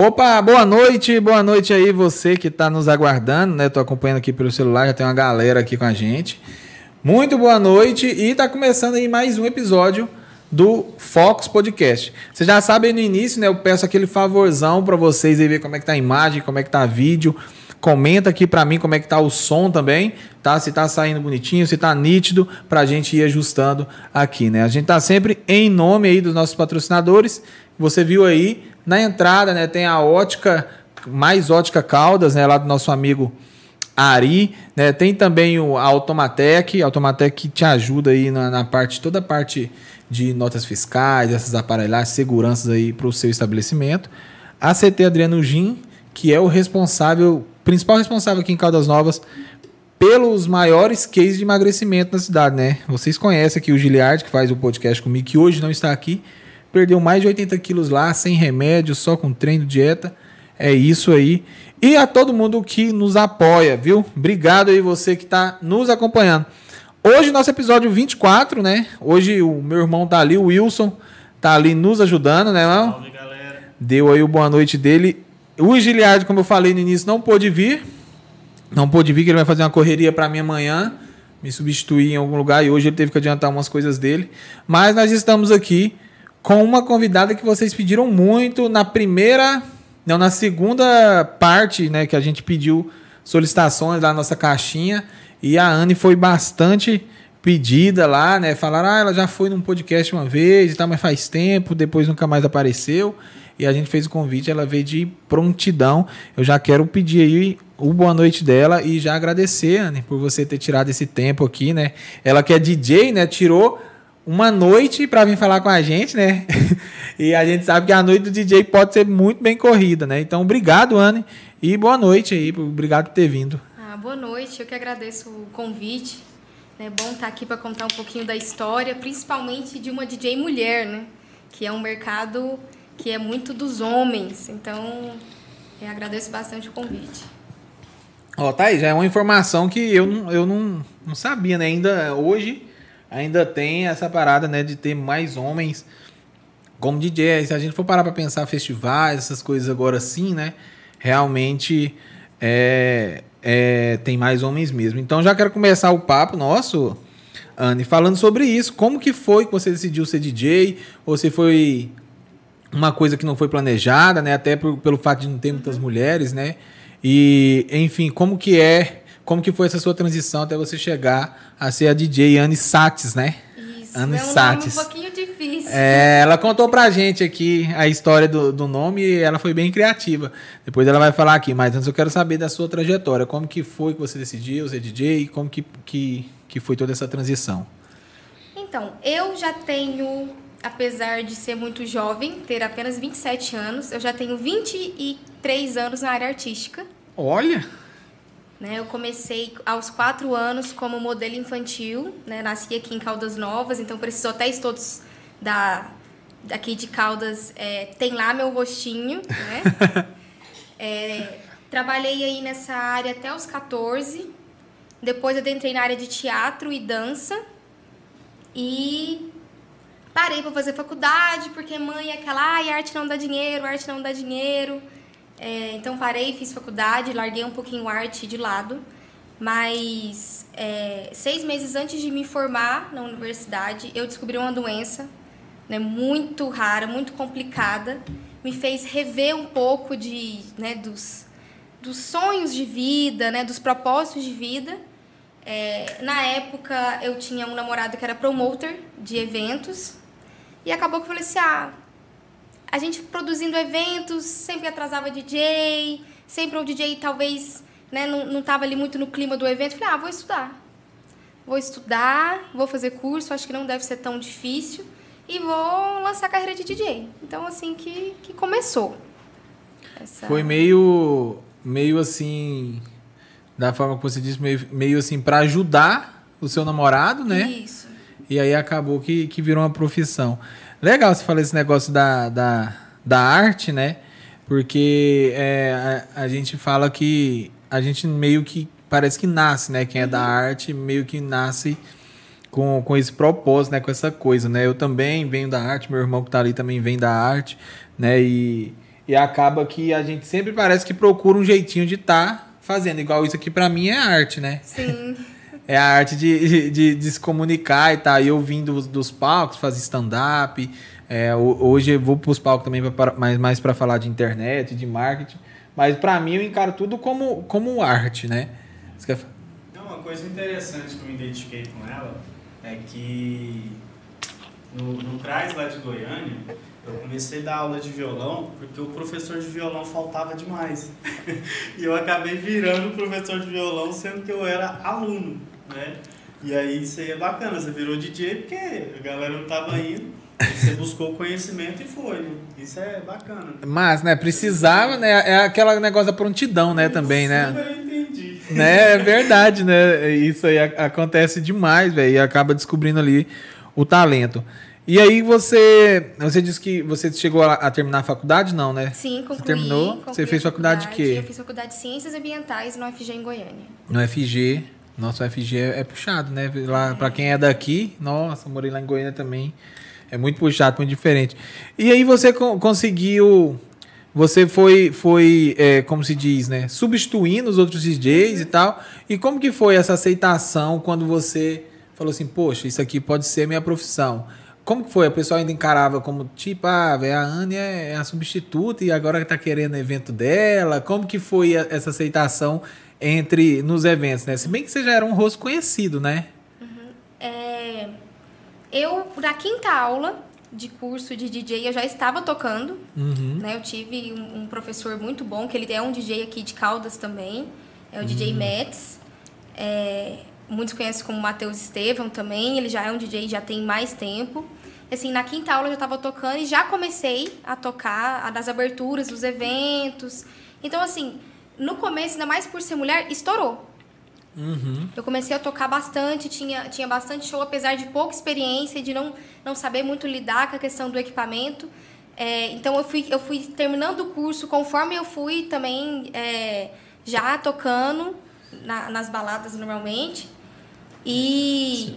Opa, boa noite, boa noite aí você que está nos aguardando, né? Tô acompanhando aqui pelo celular, já tem uma galera aqui com a gente. Muito boa noite e tá começando aí mais um episódio do Fox Podcast. Vocês já sabem no início, né? Eu peço aquele favorzão para vocês aí ver como é que tá a imagem, como é que tá vídeo. Comenta aqui para mim como é que tá o som também, tá? Se tá saindo bonitinho, se tá nítido, pra gente ir ajustando aqui, né? A gente tá sempre em nome aí dos nossos patrocinadores. Você viu aí na entrada, né, tem a ótica, mais ótica Caldas, né, lá do nosso amigo Ari, né? Tem também o, a Automatec, Automatec que te ajuda aí na, na parte, toda a parte de notas fiscais, essas aparelhagens, seguranças aí para o seu estabelecimento. A CT Adriano Gin, que é o responsável, principal responsável aqui em Caldas Novas pelos maiores cases de emagrecimento na cidade, né? Vocês conhecem aqui o Giliard, que faz o podcast comigo, que hoje não está aqui, perdeu mais de 80 quilos lá, sem remédio, só com treino, dieta. É isso aí. E a todo mundo que nos apoia, viu? Obrigado aí você que está nos acompanhando. Hoje, nosso episódio 24, né? Hoje o meu irmão tá ali, o Wilson, tá ali nos ajudando, né? Salve, galera. Deu aí o boa noite dele. O Giliard, como eu falei no início, não pôde vir. Não pôde vir, que ele vai fazer uma correria para mim amanhã, me substituir em algum lugar, e hoje ele teve que adiantar umas coisas dele. Mas nós estamos aqui com uma convidada que vocês pediram muito na primeira, não, na segunda parte, né, que a gente pediu solicitações lá na nossa caixinha e a Anne foi bastante pedida lá, né? Falaram, ah, ela já foi num podcast uma vez e tal, mas faz tempo, depois nunca mais apareceu. E a gente fez o convite, ela veio de prontidão. Eu já quero pedir aí o boa noite dela e já agradecer, Anne, por você ter tirado esse tempo aqui, né? Ela que é DJ, né? Tirou uma noite para vir falar com a gente, né? e a gente sabe que a noite do DJ pode ser muito bem corrida, né? Então, obrigado, Anne, e boa noite aí, obrigado por ter vindo. Ah, boa noite, eu que agradeço o convite. É bom estar aqui para contar um pouquinho da história, principalmente de uma DJ mulher, né? Que é um mercado que é muito dos homens. Então, eu agradeço bastante o convite. Ó, tá aí, já é uma informação que eu não, eu não, não sabia, né? Ainda hoje ainda tem essa parada, né, de ter mais homens como DJ. Se a gente for parar para pensar festivais, essas coisas agora sim, né, realmente é, é, tem mais homens mesmo. Então já quero começar o papo nosso, Anne, falando sobre isso. Como que foi que você decidiu ser DJ? Ou se foi uma coisa que não foi planejada, né? Até por, pelo fato de não ter muitas mulheres, né? E, enfim, como que é como que foi essa sua transição até você chegar a ser a DJ Anne Satis, né? Isso, Anne é um Satis. nome um pouquinho difícil. É, ela contou pra gente aqui a história do, do nome e ela foi bem criativa. Depois ela vai falar aqui, mas antes eu quero saber da sua trajetória. Como que foi que você decidiu ser DJ e como que, que, que foi toda essa transição? Então, eu já tenho, apesar de ser muito jovem, ter apenas 27 anos, eu já tenho 23 anos na área artística. Olha! Né, eu comecei aos quatro anos como modelo infantil, né, nasci aqui em Caldas Novas, então para esses hotéis todos da, daqui de Caldas é, tem lá meu rostinho. Né? é, trabalhei aí nessa área até os 14, depois eu entrei na área de teatro e dança e parei para fazer faculdade, porque mãe é aquela, ai, arte não dá dinheiro, arte não dá dinheiro. É, então parei, fiz faculdade, larguei um pouquinho arte de lado. Mas é, seis meses antes de me formar na universidade, eu descobri uma doença né, muito rara, muito complicada. Me fez rever um pouco de, né, dos, dos sonhos de vida, né, dos propósitos de vida. É, na época, eu tinha um namorado que era promoter de eventos. E acabou que eu falei assim, ah, a gente produzindo eventos, sempre atrasava DJ, sempre o DJ talvez né, não estava ali muito no clima do evento. Falei, ah, vou estudar. Vou estudar, vou fazer curso, acho que não deve ser tão difícil. E vou lançar a carreira de DJ. Então, assim que, que começou. Essa... Foi meio, meio assim, da forma que você disse, meio, meio assim, para ajudar o seu namorado, né? Isso. E aí acabou que, que virou uma profissão. Legal você falar esse negócio da, da, da arte, né? Porque é, a, a, gente fala que a gente meio que parece que nasce, né? Quem é da uhum. arte meio que nasce com, com esse propósito, né? Com essa coisa, né? Eu também venho da arte, meu irmão que tá ali também vem da arte, né? E, E acaba que a gente sempre parece que procura um jeitinho de estar tá fazendo. Igual isso aqui para mim é arte, né? Sim. é a arte de, de, de, se comunicar e tá. Eu vim dos, dos palcos, fazer stand-up. É, hoje eu vou para os palcos também, pra, mais, mais para falar de internet, de marketing. Mas para mim eu encaro tudo como, como arte, né? Você quer... Não, uma coisa interessante que eu me identifiquei com ela é que no, no CRAS lá de Goiânia, eu comecei a dar aula de violão porque o professor de violão faltava demais. e eu acabei virando professor de violão sendo que eu era aluno, né? E aí isso aí é bacana, você virou DJ porque a galera não estava indo. Você buscou conhecimento e foi, né? Isso é bacana. Mas, né, precisava, né? É aquele negócio da prontidão, né, também, né? Eu entendi. Né, é verdade, né? Isso aí acontece demais, velho. E acaba descobrindo ali o talento. E aí você, você disse que você chegou a, a terminar a faculdade, não, né? Sim, concluí. Você terminou? Concluí você fez faculdade, faculdade de quê? Eu fiz faculdade de Ciências Ambientais no FG em Goiânia. No FG. Nossa, o FG é, é puxado, né? Lá, é. Para quem é daqui, nossa, morei lá em Goiânia também. É muito puxado, muito diferente. E aí você co conseguiu você foi, foi é, como se diz, né, substituindo os outros DJs e tal. E como que foi essa aceitação quando você falou assim, poxa, isso aqui pode ser minha profissão? Como que foi? A pessoa ainda encarava como, tipo, ah, a Anne é a substituta e agora está querendo evento dela. Como que foi essa aceitação entre nos eventos, né? Se bem que você já era um rosto conhecido, né? Uhum. É, eu, na quinta aula de curso de DJ, eu já estava tocando. Uhum. Né? Eu tive um, um, professor muito bom, que ele é um DJ aqui de Caldas também. É o uhum. DJ Metz. É, muitos conhecem como Matheus Estevam também. Ele já é um DJ já tem mais tempo assim, na quinta aula eu já estava tocando e já comecei a tocar nas aberturas dos eventos. Então, assim, no começo, ainda mais por ser mulher, estourou. Uhum. Eu comecei a tocar bastante, tinha, tinha bastante show, apesar de pouca experiência, de não, não saber muito lidar com a questão do equipamento. É, então, eu fui, eu fui terminando o curso, conforme eu fui também é, já tocando na, nas baladas normalmente. E.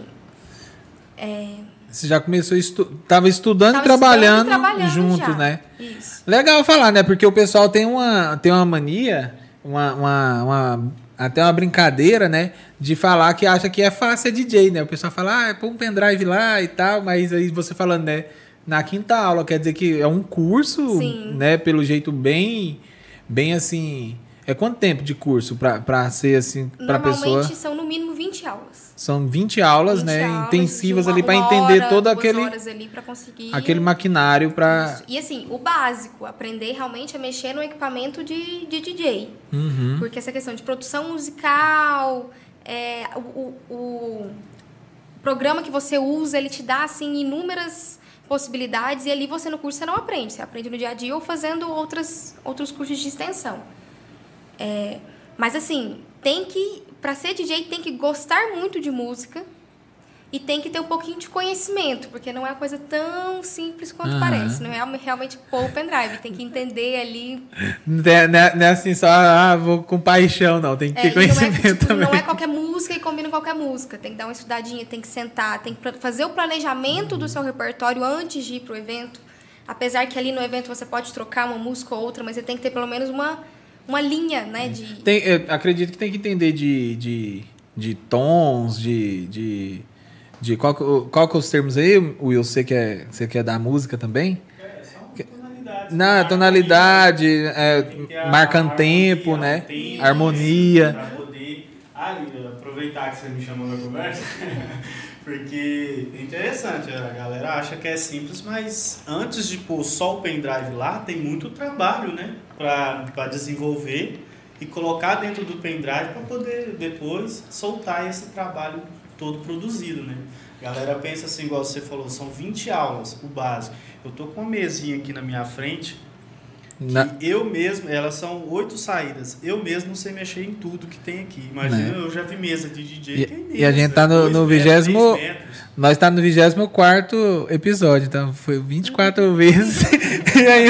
É, você já começou, estu tava estudando Tava e trabalhando, estudando e trabalhando junto, já. né? Isso. Legal falar, né? Porque o pessoal tem uma, tem uma mania, uma, uma, uma, até uma brincadeira, né? De falar que acha que é fácil ser DJ, né? O pessoal fala, ah, põe um pendrive lá e tal, mas aí você falando, né? Na quinta aula, quer dizer que é um curso, Sim. né? Pelo jeito bem, bem assim... É quanto tempo de curso para ser assim, para pessoa? Normalmente são no mínimo 20 aulas. São 20 aulas, 20 né, aulas, intensivas uma, ali para entender hora, todo aquele horas ali para conseguir aquele maquinário para E assim, o básico, aprender realmente a mexer no equipamento de, de DJ. Uhum. Porque essa questão de produção musical, é, o, o, o programa que você usa, ele te dá assim inúmeras possibilidades e ali você no curso você não aprende, você aprende no dia a dia ou fazendo outras, outros cursos de extensão. É, mas assim, tem que, para ser DJ, tem que gostar muito de música e tem que ter um pouquinho de conhecimento, porque não é uma coisa tão simples quanto Uhum. parece. Não é realmente pôr o pendrive, tem que entender ali. não é, não é- não é assim só ah, vou com paixão não, tem que É, ter e não, é, conhecimento tipo, também. não é qualquer música e combina qualquer música. Tem que dar uma estudadinha, tem que sentar, tem que fazer o planejamento do seu repertório antes de ir pro evento. Apesar que ali no evento você pode trocar uma música ou outra, mas você tem que ter pelo menos uma, uma linha, né? De, Tem, eu acredito que tem que entender de, de, de tons, de, de, de qual, que- qual que é os termos aí, Will? Você quer, você quer dar música também? É, são tonalidades. Na tonalidade, é, marcando tempo, né? tempo, Harmonia. Pra poder. Ah, aproveitar que você me chamou na conversa, porque é interessante, a galera acha que é simples, mas antes de pôr só o pendrive lá, tem muito trabalho, né? Pra desenvolver e colocar dentro do pendrive para poder depois soltar esse trabalho todo produzido, né? A galera pensa assim, igual você falou, são 20 aulas, o básico. Eu tô com uma mesinha aqui na minha frente, Na- eu mesmo, elas são oito saídas. Eu mesmo não sei mexer em tudo que tem aqui. Imagina, Né? eu já vi mesa de DJ. E- que é e a gente tá no- no vigésimo-. Nós tá no 24 episódio, então foi 24 vezes. e aí,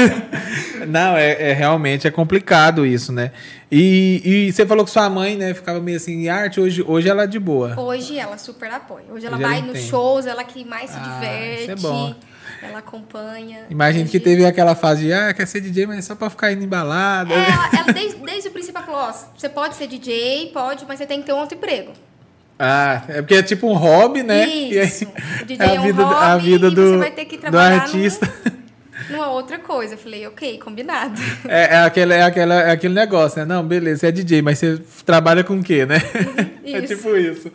não, é, é realmente é complicado isso, né? E, e você falou que sua mãe, né, ficava meio assim, em arte, hoje, hoje ela é de boa. Hoje ela super apoia. Hoje ela Hoje ela vai nos entende. shows, ela que mais se Ah, diverte. isso é bom. Ela acompanha. Imagina que teve aquela fase de, ah, quer ser DJ, mas é só pra ficar indo embalada. É, ela, ela desde, desde o princípio ela falou, ó, você pode ser DJ, pode, mas você tem que ter um outro emprego. Ah, é porque é tipo um hobby, né? Isso. Aí, o DJ é, a um vida, hobby a vida e do, você vai ter que do trabalhar artista. num- numa outra coisa. Eu falei, ok, combinado. É, é, aquele, é, aquela, é aquele negócio, né? Não, beleza, você é DJ, mas você trabalha com o quê, né? é Isso. tipo isso.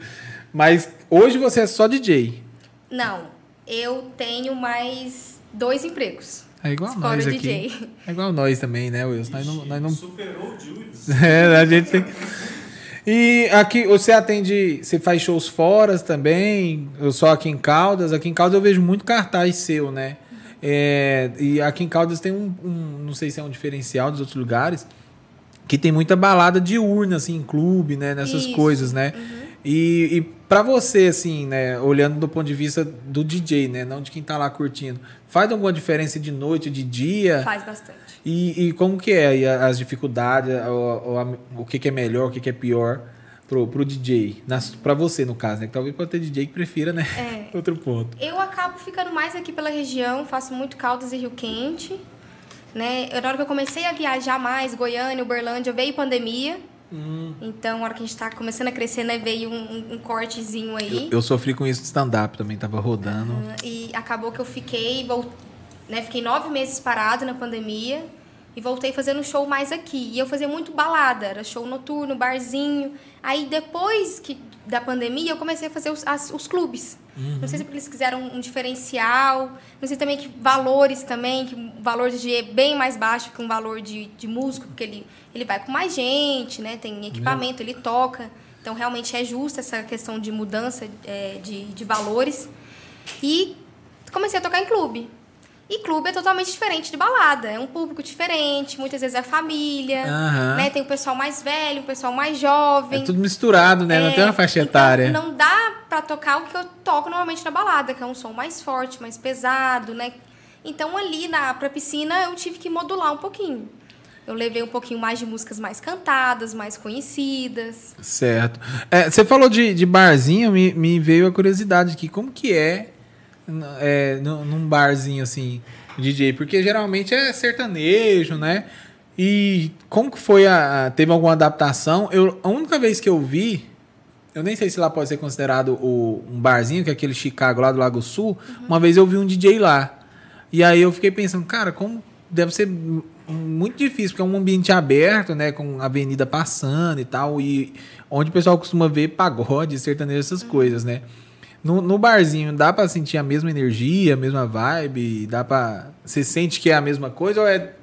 Mas hoje você é só DJ. Não, eu tenho mais dois empregos. É igual Fora nós aqui. DJ. É igual nós também, né, Wilson? Nós não, nós não Superou o Julius. É, a gente tem. E aqui você atende, você faz shows fora também, eu só aqui em Caldas. Aqui em Caldas eu vejo muito cartaz seu, né? É, e aqui em Caldas tem um, um- não sei se é um diferencial dos outros lugares, que tem muita balada diurna, assim, em clube, né? Nessas Isso. coisas, né? E, e para você, assim, né? Olhando do ponto de vista do DJ, né? Não de quem tá lá curtindo, faz alguma diferença de noite, de dia? Faz bastante. E, e como que é a- as dificuldades, o, o, a- o que, que é melhor, o que, que é pior pro, pro DJ? Nas, pra você, no caso, né? Que talvez pode ter DJ que prefira, né? É. Outro ponto. Eu acabo ficando mais aqui pela região, faço muito Caldas e Rio Quente. Né? Na hora que eu comecei a viajar mais, Goiânia, Uberlândia, veio pandemia. Hum. Então, na hora que a gente tá começando a crescer, né, veio um, um- cortezinho aí. Eu, eu sofri com isso de stand-up também, tava rodando. E acabou que eu fiquei, vol- né, fiquei nove meses parado na pandemia e voltei fazendo show mais aqui. E eu fazia muito balada, era show noturno, barzinho. Aí depois que, da pandemia eu comecei a fazer os, as- os clubes. Não sei se é porque eles quiseram um, diferencial, não sei também que valores também, que o valor de é bem mais baixo que um valor de, de músico, porque ele, ele vai com mais gente, né? Tem equipamento, ele toca. Então realmente é justa essa questão de mudança é, de, de valores. E comecei a tocar em clube. E clube é totalmente diferente de balada. É um público diferente, muitas vezes é família, Aham. né? Tem o pessoal mais velho, o pessoal mais jovem. É tudo misturado, né? não É, tem uma faixa então, etária. não dá pra tocar o que eu toco normalmente na balada, que é um som mais forte, mais pesado, né? Então ali na pra piscina eu tive que modular um pouquinho. Eu levei um pouquinho mais de músicas mais cantadas, mais conhecidas. Certo. É, você falou de, de barzinho, me, me veio a curiosidade aqui. Como que é, é num barzinho assim, DJ? Porque geralmente é sertanejo, né? E como que foi a. Teve alguma adaptação? Eu, a única vez que eu vi, eu nem sei se lá pode ser considerado o, um barzinho, que é aquele Chicago lá do Lago Sul. Uma vez eu vi um DJ lá. E aí eu fiquei pensando, cara, como deve ser muito difícil, porque é um ambiente aberto, né? Com avenida passando e tal. E onde o pessoal costuma ver pagode, sertanejo, essas coisas, né? No, no barzinho, dá pra sentir a mesma energia, a mesma vibe? Dá pra. Você sente que é a mesma coisa ou é.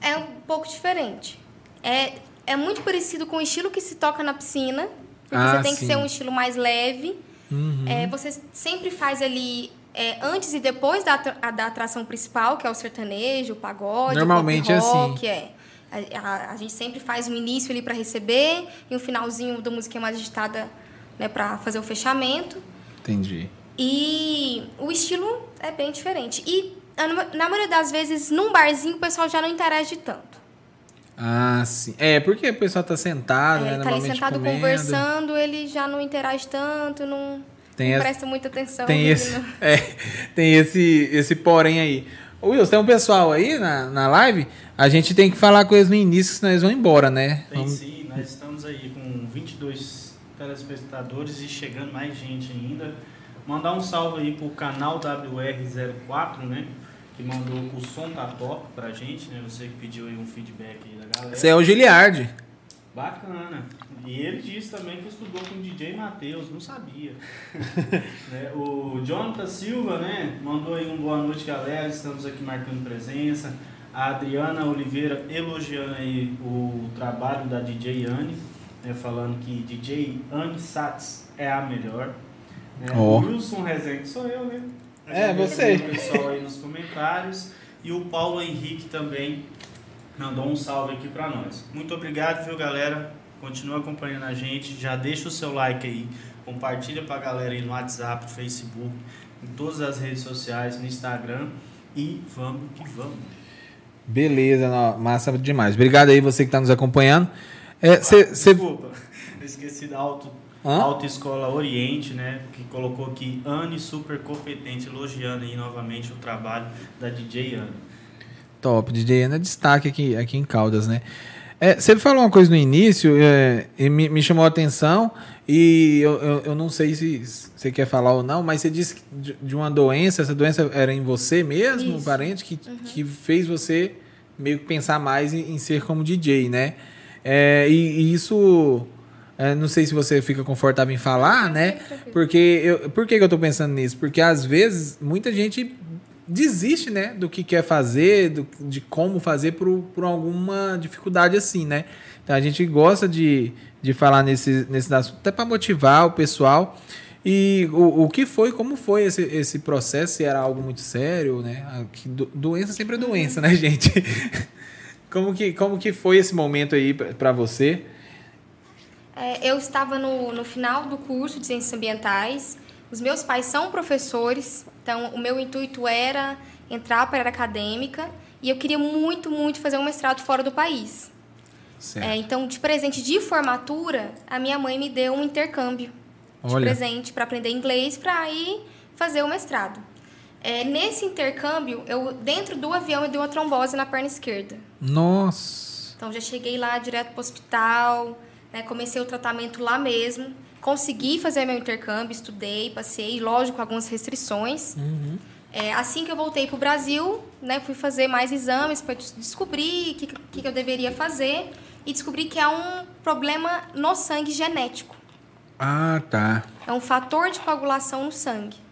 É um pouco diferente. É, é muito parecido com o estilo que se toca na piscina. Porque Ah, você tem que sim. ser um estilo mais leve. Uhum. É, você sempre faz ali é, antes e depois da, da atração principal, que é o sertanejo, o pagode, Normalmente o é pop assim. rock, é. A, a- a gente sempre faz um início ali para receber e um finalzinho da musiquinha mais agitada né, para fazer o fechamento. Entendi. E o estilo é bem diferente. E na maioria das vezes, num barzinho, o pessoal já não interage tanto. Ah, sim. É, porque o pessoal tá sentado, né? É, tá ali sentado comendo. conversando, ele já não interage tanto, não, Tem não essa- presta muita atenção. Tem esse, é, tem esse, esse porém aí. Ô, Wilson, tem um pessoal aí na, na live. A gente tem que falar com eles no início, senão eles vão embora, né? Tem Vamos- sim, nós estamos aí com 22 telespectadores e chegando mais gente ainda. Mandar um salve aí pro canal WR04, né? Que mandou o som tá top pra gente, né? Você que pediu aí um feedback aí da galera. Esse é o Giliard. Bacana. E ele disse também que estudou com o DJ Matheus, não sabia. Né, O Jonathan Silva, né, mandou aí um boa noite, galera. Estamos aqui marcando presença. A Adriana Oliveira elogiando aí o trabalho da DJ Anne, né, falando que DJ Anne Sats é a melhor. Né, Ó. O Wilson Rezende sou eu, né? É, você. O pessoal aí nos comentários. E o Paulo Henrique também mandou um salve aqui pra nós. Muito obrigado, viu, galera? Continua acompanhando a gente. Já deixa o seu like aí. Compartilha pra galera aí no WhatsApp, no Facebook, em todas as redes sociais, no Instagram. E vamos que vamos. Beleza, massa demais. Obrigado aí você que está nos acompanhando. É, cê, cê- Desculpa, eu esqueci da auto. Hã? Autoescola Oriente, né? Que colocou aqui Anne super competente, elogiando aí novamente o trabalho da DJ Anne. Top, DJ Anne é destaque aqui, aqui em Caldas, né? É, você falou uma coisa no início é, e me, me, chamou a atenção e eu, eu, eu, não sei se você quer falar ou não, mas você disse de, de uma doença, essa doença era em você mesmo, um parente, que, uhum. que fez você meio que pensar mais em, em ser como DJ, né? É, e, e, isso, é, não sei se você fica confortável em falar, né? Porque eu, por que, que eu tô pensando nisso? Porque às vezes muita gente desiste, né, do que quer fazer, do, de como fazer por, por alguma dificuldade assim, né? Então a gente gosta de, de falar nesse, nesse assunto, até para motivar o pessoal. E o, o que foi, como foi esse, esse processo, se era algo muito sério, né? Ah, do, doença sempre é doença, né, gente? como, que, como que foi esse momento aí para você? É, eu estava no, no final do curso de Ciências Ambientais, os meus pais são professores, então o meu intuito era entrar para a área acadêmica e eu queria muito, muito fazer um mestrado fora do país. É, então, de presente de formatura, a minha mãe me deu um intercâmbio de Olha. presente para aprender inglês para ir fazer o mestrado. É, nesse intercâmbio, eu dentro do avião eu dei uma trombose na perna esquerda. Nossa! Então já cheguei lá direto para o hospital, né, comecei o tratamento lá mesmo. Consegui fazer meu intercâmbio, estudei, passei, lógico, com algumas restrições. Uhum. É, assim que eu voltei para o Brasil, né, fui fazer mais exames para descobrir o que, que, que eu deveria fazer e descobri que é um problema no sangue genético. Ah, tá. É um fator de coagulação no sangue.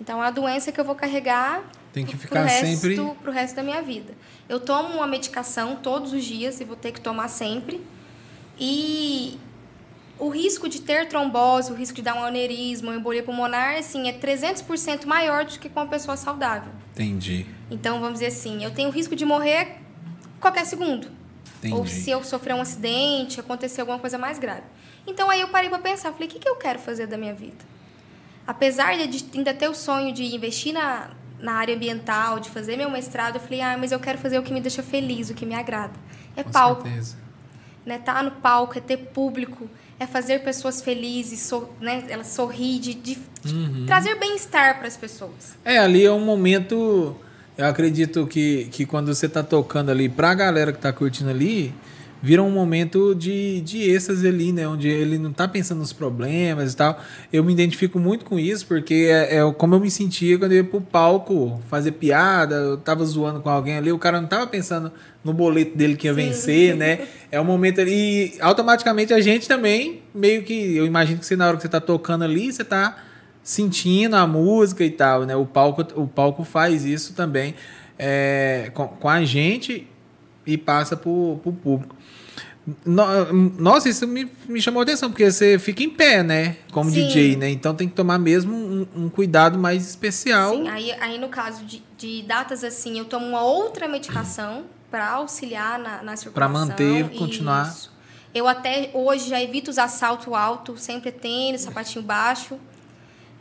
Então, é uma doença que eu vou carregar tem que ficar pro resto, sempre pro resto da minha vida. Eu tomo uma medicação todos os dias e vou ter que tomar sempre. E o risco de ter trombose, o risco de dar um aneurisma, uma embolia pulmonar, assim, é 300% maior do que com uma pessoa saudável. Entendi. Então, vamos dizer assim, eu tenho risco de morrer qualquer segundo. Entendi. Ou se eu sofrer um acidente, acontecer alguma coisa mais grave. Então, aí eu parei para pensar, falei, o que, que eu quero fazer da minha vida? Apesar de ainda ter o sonho de investir na, na área ambiental, de fazer meu mestrado, eu falei, ah, mas eu quero fazer o que me deixa feliz, o que me agrada. É com palco. Certeza. Né? Tá no palco, é ter público, é fazer pessoas felizes, so, né? Elas sorrir, de, de, uhum. trazer bem-estar para as pessoas. É, ali é um momento. Eu acredito que, que quando você está tocando ali para a galera que está curtindo ali, vira um momento de, de êxtase ali, né? Onde ele não tá pensando nos problemas e tal. Eu me identifico muito com isso, porque é, é como eu me sentia quando eu ia pro palco fazer piada, eu tava zoando com alguém ali, o cara não tava pensando no boleto dele que ia Sim. vencer, né? É um momento ali. E automaticamente a gente também, meio que. Eu imagino que você, na hora que você tá tocando ali, você tá sentindo a música e tal, né? O palco, o palco faz isso também é, com, com a gente e passa pro, pro público. Nossa, isso me, me chamou a atenção, porque você fica em pé, né? Como Sim. DJ, né? Então tem que tomar mesmo um, um, cuidado mais especial. Sim, aí, aí no caso de, de datas assim, eu tomo uma outra medicação para auxiliar na, na circulação. Para manter, continuar. Isso. Eu até hoje já evito usar salto alto, sempre tênis, sapatinho baixo.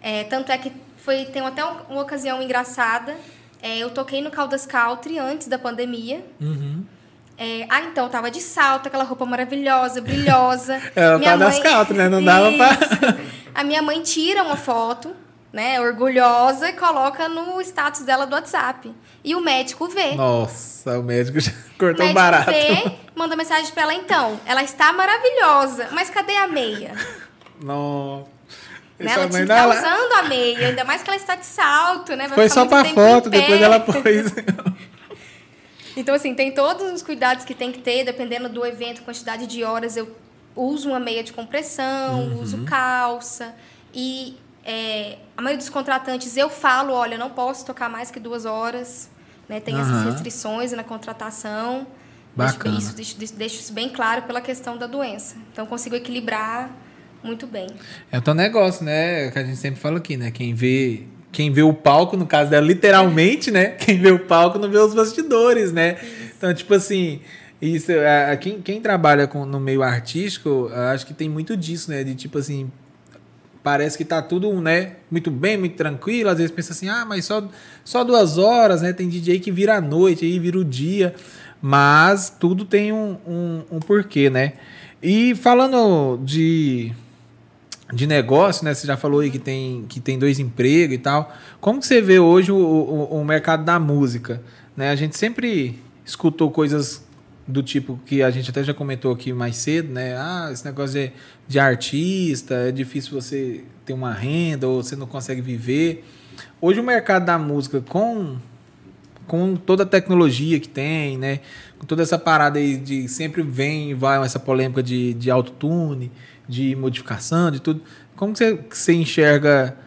É, tanto é que foi, tem até uma ocasião engraçada. É, eu toquei no Caldas Country antes da pandemia. Uhum. É, ah, então, tava de salto, aquela roupa maravilhosa, brilhosa. Ela minha tá mãe... calças, né? Não Isso. dava pra... A minha mãe tira uma foto, né, orgulhosa, e coloca no status dela do WhatsApp. E o médico vê. Nossa, o médico já cortou o médico barato. vê, manda mensagem pra ela, então, ela está maravilhosa, mas cadê a meia? Nossa. Né? Ela tinha que estar tá usando a meia, ainda mais que ela está de salto, né? Vai Foi só pra foto, depois ela pôs. Então, assim, tem todos os cuidados que tem que ter, dependendo do evento, quantidade de horas. Eu uso uma meia de compressão, uhum. uso calça. E é, a maioria dos contratantes eu falo, olha, não posso tocar mais que duas horas. Né? Tem uhum. essas restrições na contratação. Bacana. Deixo, isso, deixo, deixo isso bem claro pela questão da doença. Então, consigo equilibrar muito bem. É o teu negócio, né? Que a gente sempre fala aqui, né? Quem vê quem vê o palco, no caso dela, literalmente, né? Quem vê o palco não vê os bastidores, né? Então, tipo assim, isso, é, quem, quem trabalha com, no meio artístico, acho que tem muito disso, né? De tipo assim, parece que tá tudo, né, muito bem, muito tranquilo. Às vezes pensa assim, ah, mas só, só duas horas, né? Tem DJ que vira a noite, aí vira o dia. Mas tudo tem um, um, um porquê, né? E falando de de negócio, né? Você já falou aí que tem, que tem dois empregos e tal. Como que você vê hoje o, o, o mercado da música? Né? A gente sempre escutou coisas do tipo que a gente até já comentou aqui mais cedo, né? Ah, esse negócio de, de artista, é difícil você ter uma renda ou você não consegue viver. Hoje o mercado da música com com toda a tecnologia que tem, né? Com toda essa parada aí de sempre vem e vai essa polêmica de, de autotune, de modificação, de tudo. Como você, você enxerga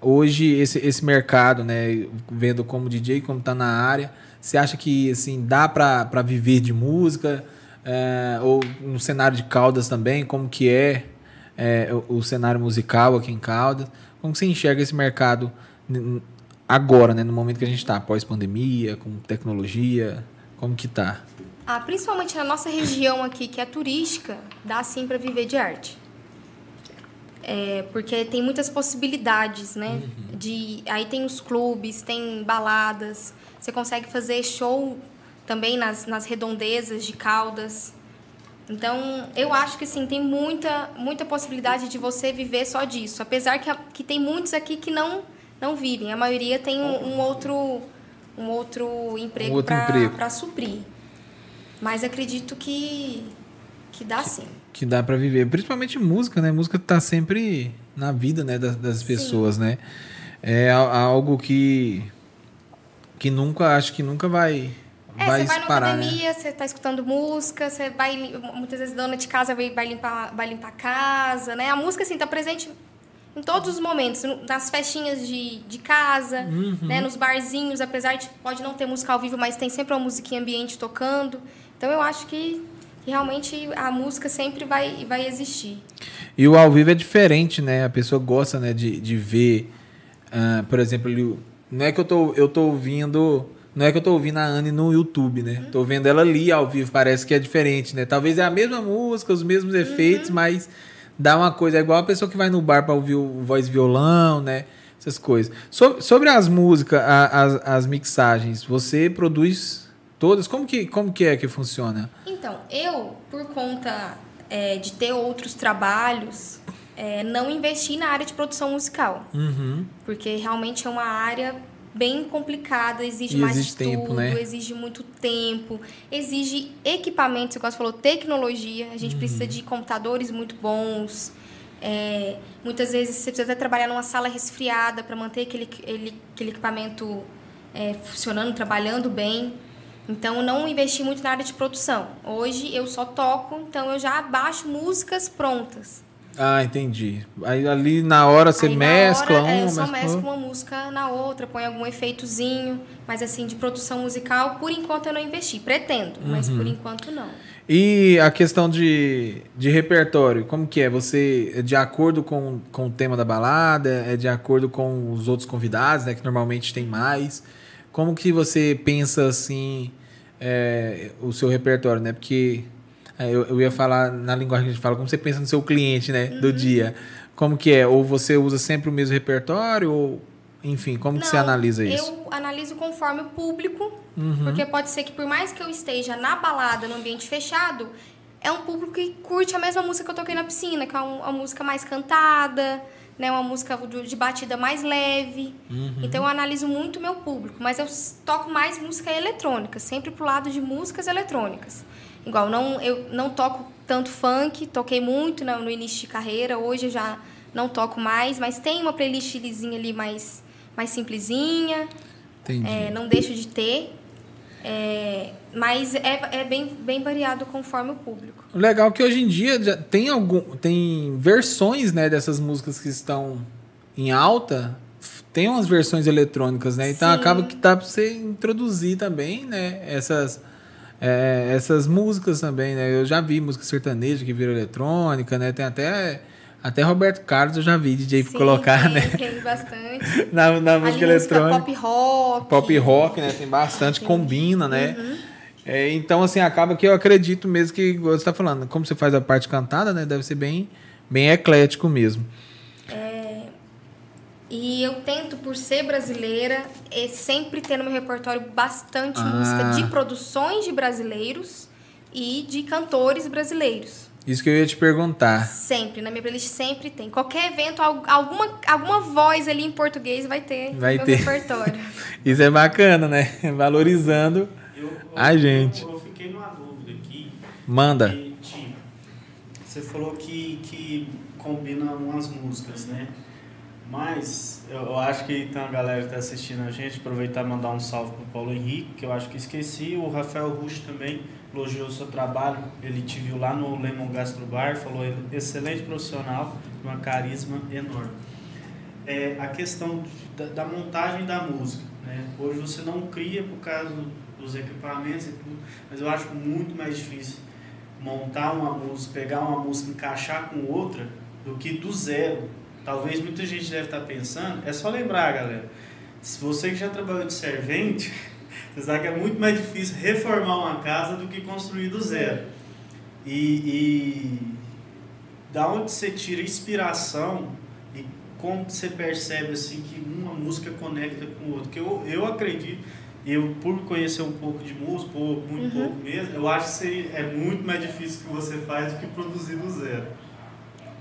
hoje esse, esse mercado, né? Vendo como DJ, como tá na área. Você acha que assim dá para viver de música? É, ou no cenário de Caldas também, como que é, é o, o, cenário musical aqui em Caldas? Como você enxerga esse mercado agora, né, no momento que a gente está, pós-pandemia, com tecnologia, como que tá? Ah, principalmente na nossa região aqui, que é turística, dá sim para viver de arte. É, porque tem muitas possibilidades, né? Uhum. De, aí tem os clubes, tem baladas, você consegue fazer show também nas, nas redondezas de Caldas. Então, eu acho que sim, tem muita, muita possibilidade de você viver só disso. Apesar que, que tem muitos aqui que não não vivem. A maioria tem um, um outro um outro emprego um para suprir. Mas acredito que que dá sim. Que dá para viver, principalmente música, né? Música tá sempre na vida, né, das, das pessoas, sim. né? É algo que que nunca acho que nunca vai é, vai você vai numa né? academia, né? você tá escutando música, você vai muitas vezes dona de casa vai, vai limpar vai limpar a casa, né? A música assim tá presente em todos os momentos, nas festinhas de, de casa, uhum. né, nos barzinhos, apesar de pode não ter música ao vivo, mas tem sempre uma musiquinha ambiente tocando. Então eu acho que, realmente a música sempre vai, vai existir. E o ao vivo é diferente, né? A pessoa gosta né, de, de ver, uh, por exemplo, não é que eu tô, eu tô ouvindo. Não é que eu tô ouvindo a Anne no YouTube, né? Uhum. Tô vendo ela ali ao vivo, parece que é diferente, né? Talvez é a mesma música, os mesmos efeitos, uhum. mas dá uma coisa. É igual a pessoa que vai no bar para ouvir o voz violão, né? Essas coisas. So, sobre as músicas, a, as, as mixagens, você produz todas? Como que, como que é que funciona? Então, eu, por conta é, de ter outros trabalhos, é, não investi na área de produção musical. Uhum. Porque realmente é uma área bem complicada, exige e mais exige estudo, tempo, né? exige muito tempo, exige equipamentos, igual você falou, tecnologia. A gente uhum. precisa de computadores muito bons. É, muitas vezes você precisa até trabalhar numa sala resfriada para manter aquele, aquele, aquele equipamento é, funcionando, trabalhando bem. Então, não investi muito na área de produção. Hoje eu só toco, então eu já baixo músicas prontas. Ah, entendi. Aí ali na hora você Aí, mescla hora, um, é, eu só mesclo uma música na outra, põe algum efeitozinho, mas assim, de produção musical, por enquanto eu não investi. Pretendo, uhum. mas por uhum. enquanto não. E a questão de, de repertório, como que é? Você é de acordo com, com o tema da balada? É de acordo com os outros convidados, né? Que normalmente tem mais. Como que você pensa assim é, o seu repertório, né? Porque é, eu, eu ia falar na linguagem que a gente fala, como você pensa no seu cliente, né? Uhum. Do dia. Como que é? Ou você usa sempre o mesmo repertório? Ou, enfim, como Não, que você analisa isso? Eu analiso conforme o público, uhum. porque pode ser que por mais que eu esteja na balada, no ambiente fechado, é um público que curte a mesma música que eu toquei na piscina, que é uma música mais cantada, né, uma música de batida mais leve. Uhum. Então eu analiso muito o meu público, mas eu toco mais música eletrônica, sempre pro lado de músicas eletrônicas. Igual, não, eu não toco tanto funk, toquei muito no, no início de carreira, hoje eu já não toco mais, mas tem uma playlistzinha ali mais, mais simplesinha. Entendi. É, não deixo de ter. É, mas é, é bem, bem variado conforme o público. Legal que hoje em dia tem algum tem versões né, dessas músicas que estão em alta tem umas versões eletrônicas né então Sim. acaba que dá para você introduzir também né essas é, essas músicas também, né? Eu já vi música sertaneja que vira eletrônica, né? Tem até até Roberto Carlos eu já vi DJ Sim, colocar, tem, né? Tem bastante. na, na música eletrônica. pop rock. Pop rock, né? Tem bastante, Sim. combina, né? Uhum. É, então, assim, acaba que eu acredito mesmo que você está falando, como você faz a parte cantada, né? Deve ser bem, bem eclético mesmo. E eu tento, por ser brasileira, é sempre ter no meu repertório bastante ah. música de produções de brasileiros e de cantores brasileiros. Isso que eu ia te perguntar. Sempre, na minha playlist sempre tem. Qualquer evento, alguma, alguma voz ali em português vai ter vai ter. repertório. Isso é bacana, né? Valorizando eu, eu, a gente. Eu, eu, fiquei numa dúvida aqui. Manda. Que, tipo, você falou que, que combina umas músicas, né? Mas eu, acho que tem uma galera que está assistindo a gente, aproveitar e mandar um salve para o Paulo Henrique, que eu acho que esqueci, o Rafael Rush também elogiou o seu trabalho, ele te viu lá no Lemon Gastro Bar, falou excelente profissional, uma carisma enorme. É, a questão da, da, montagem da música, né? hoje você não cria por causa dos equipamentos e tudo, mas eu acho muito mais difícil montar uma música, pegar uma música, encaixar com outra, do que do zero talvez muita gente deve estar pensando, é só lembrar, galera. Se você que já trabalhou de servente, você sabe que é muito mais difícil reformar uma casa do que construir do zero. E, e da onde você tira inspiração e como você percebe assim que uma música conecta com outra. Que eu, eu acredito, eu por conhecer um pouco de música, ou muito uhum. pouco mesmo, eu acho que é muito mais difícil que você faz do que produzir do zero.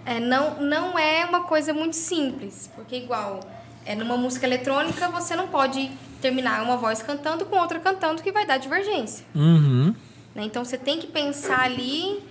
É, não, não é uma coisa muito simples, porque igual é numa música eletrônica você não pode terminar uma voz cantando com outra cantando que vai dar divergência. Uhum. Né? Então você tem que pensar ali,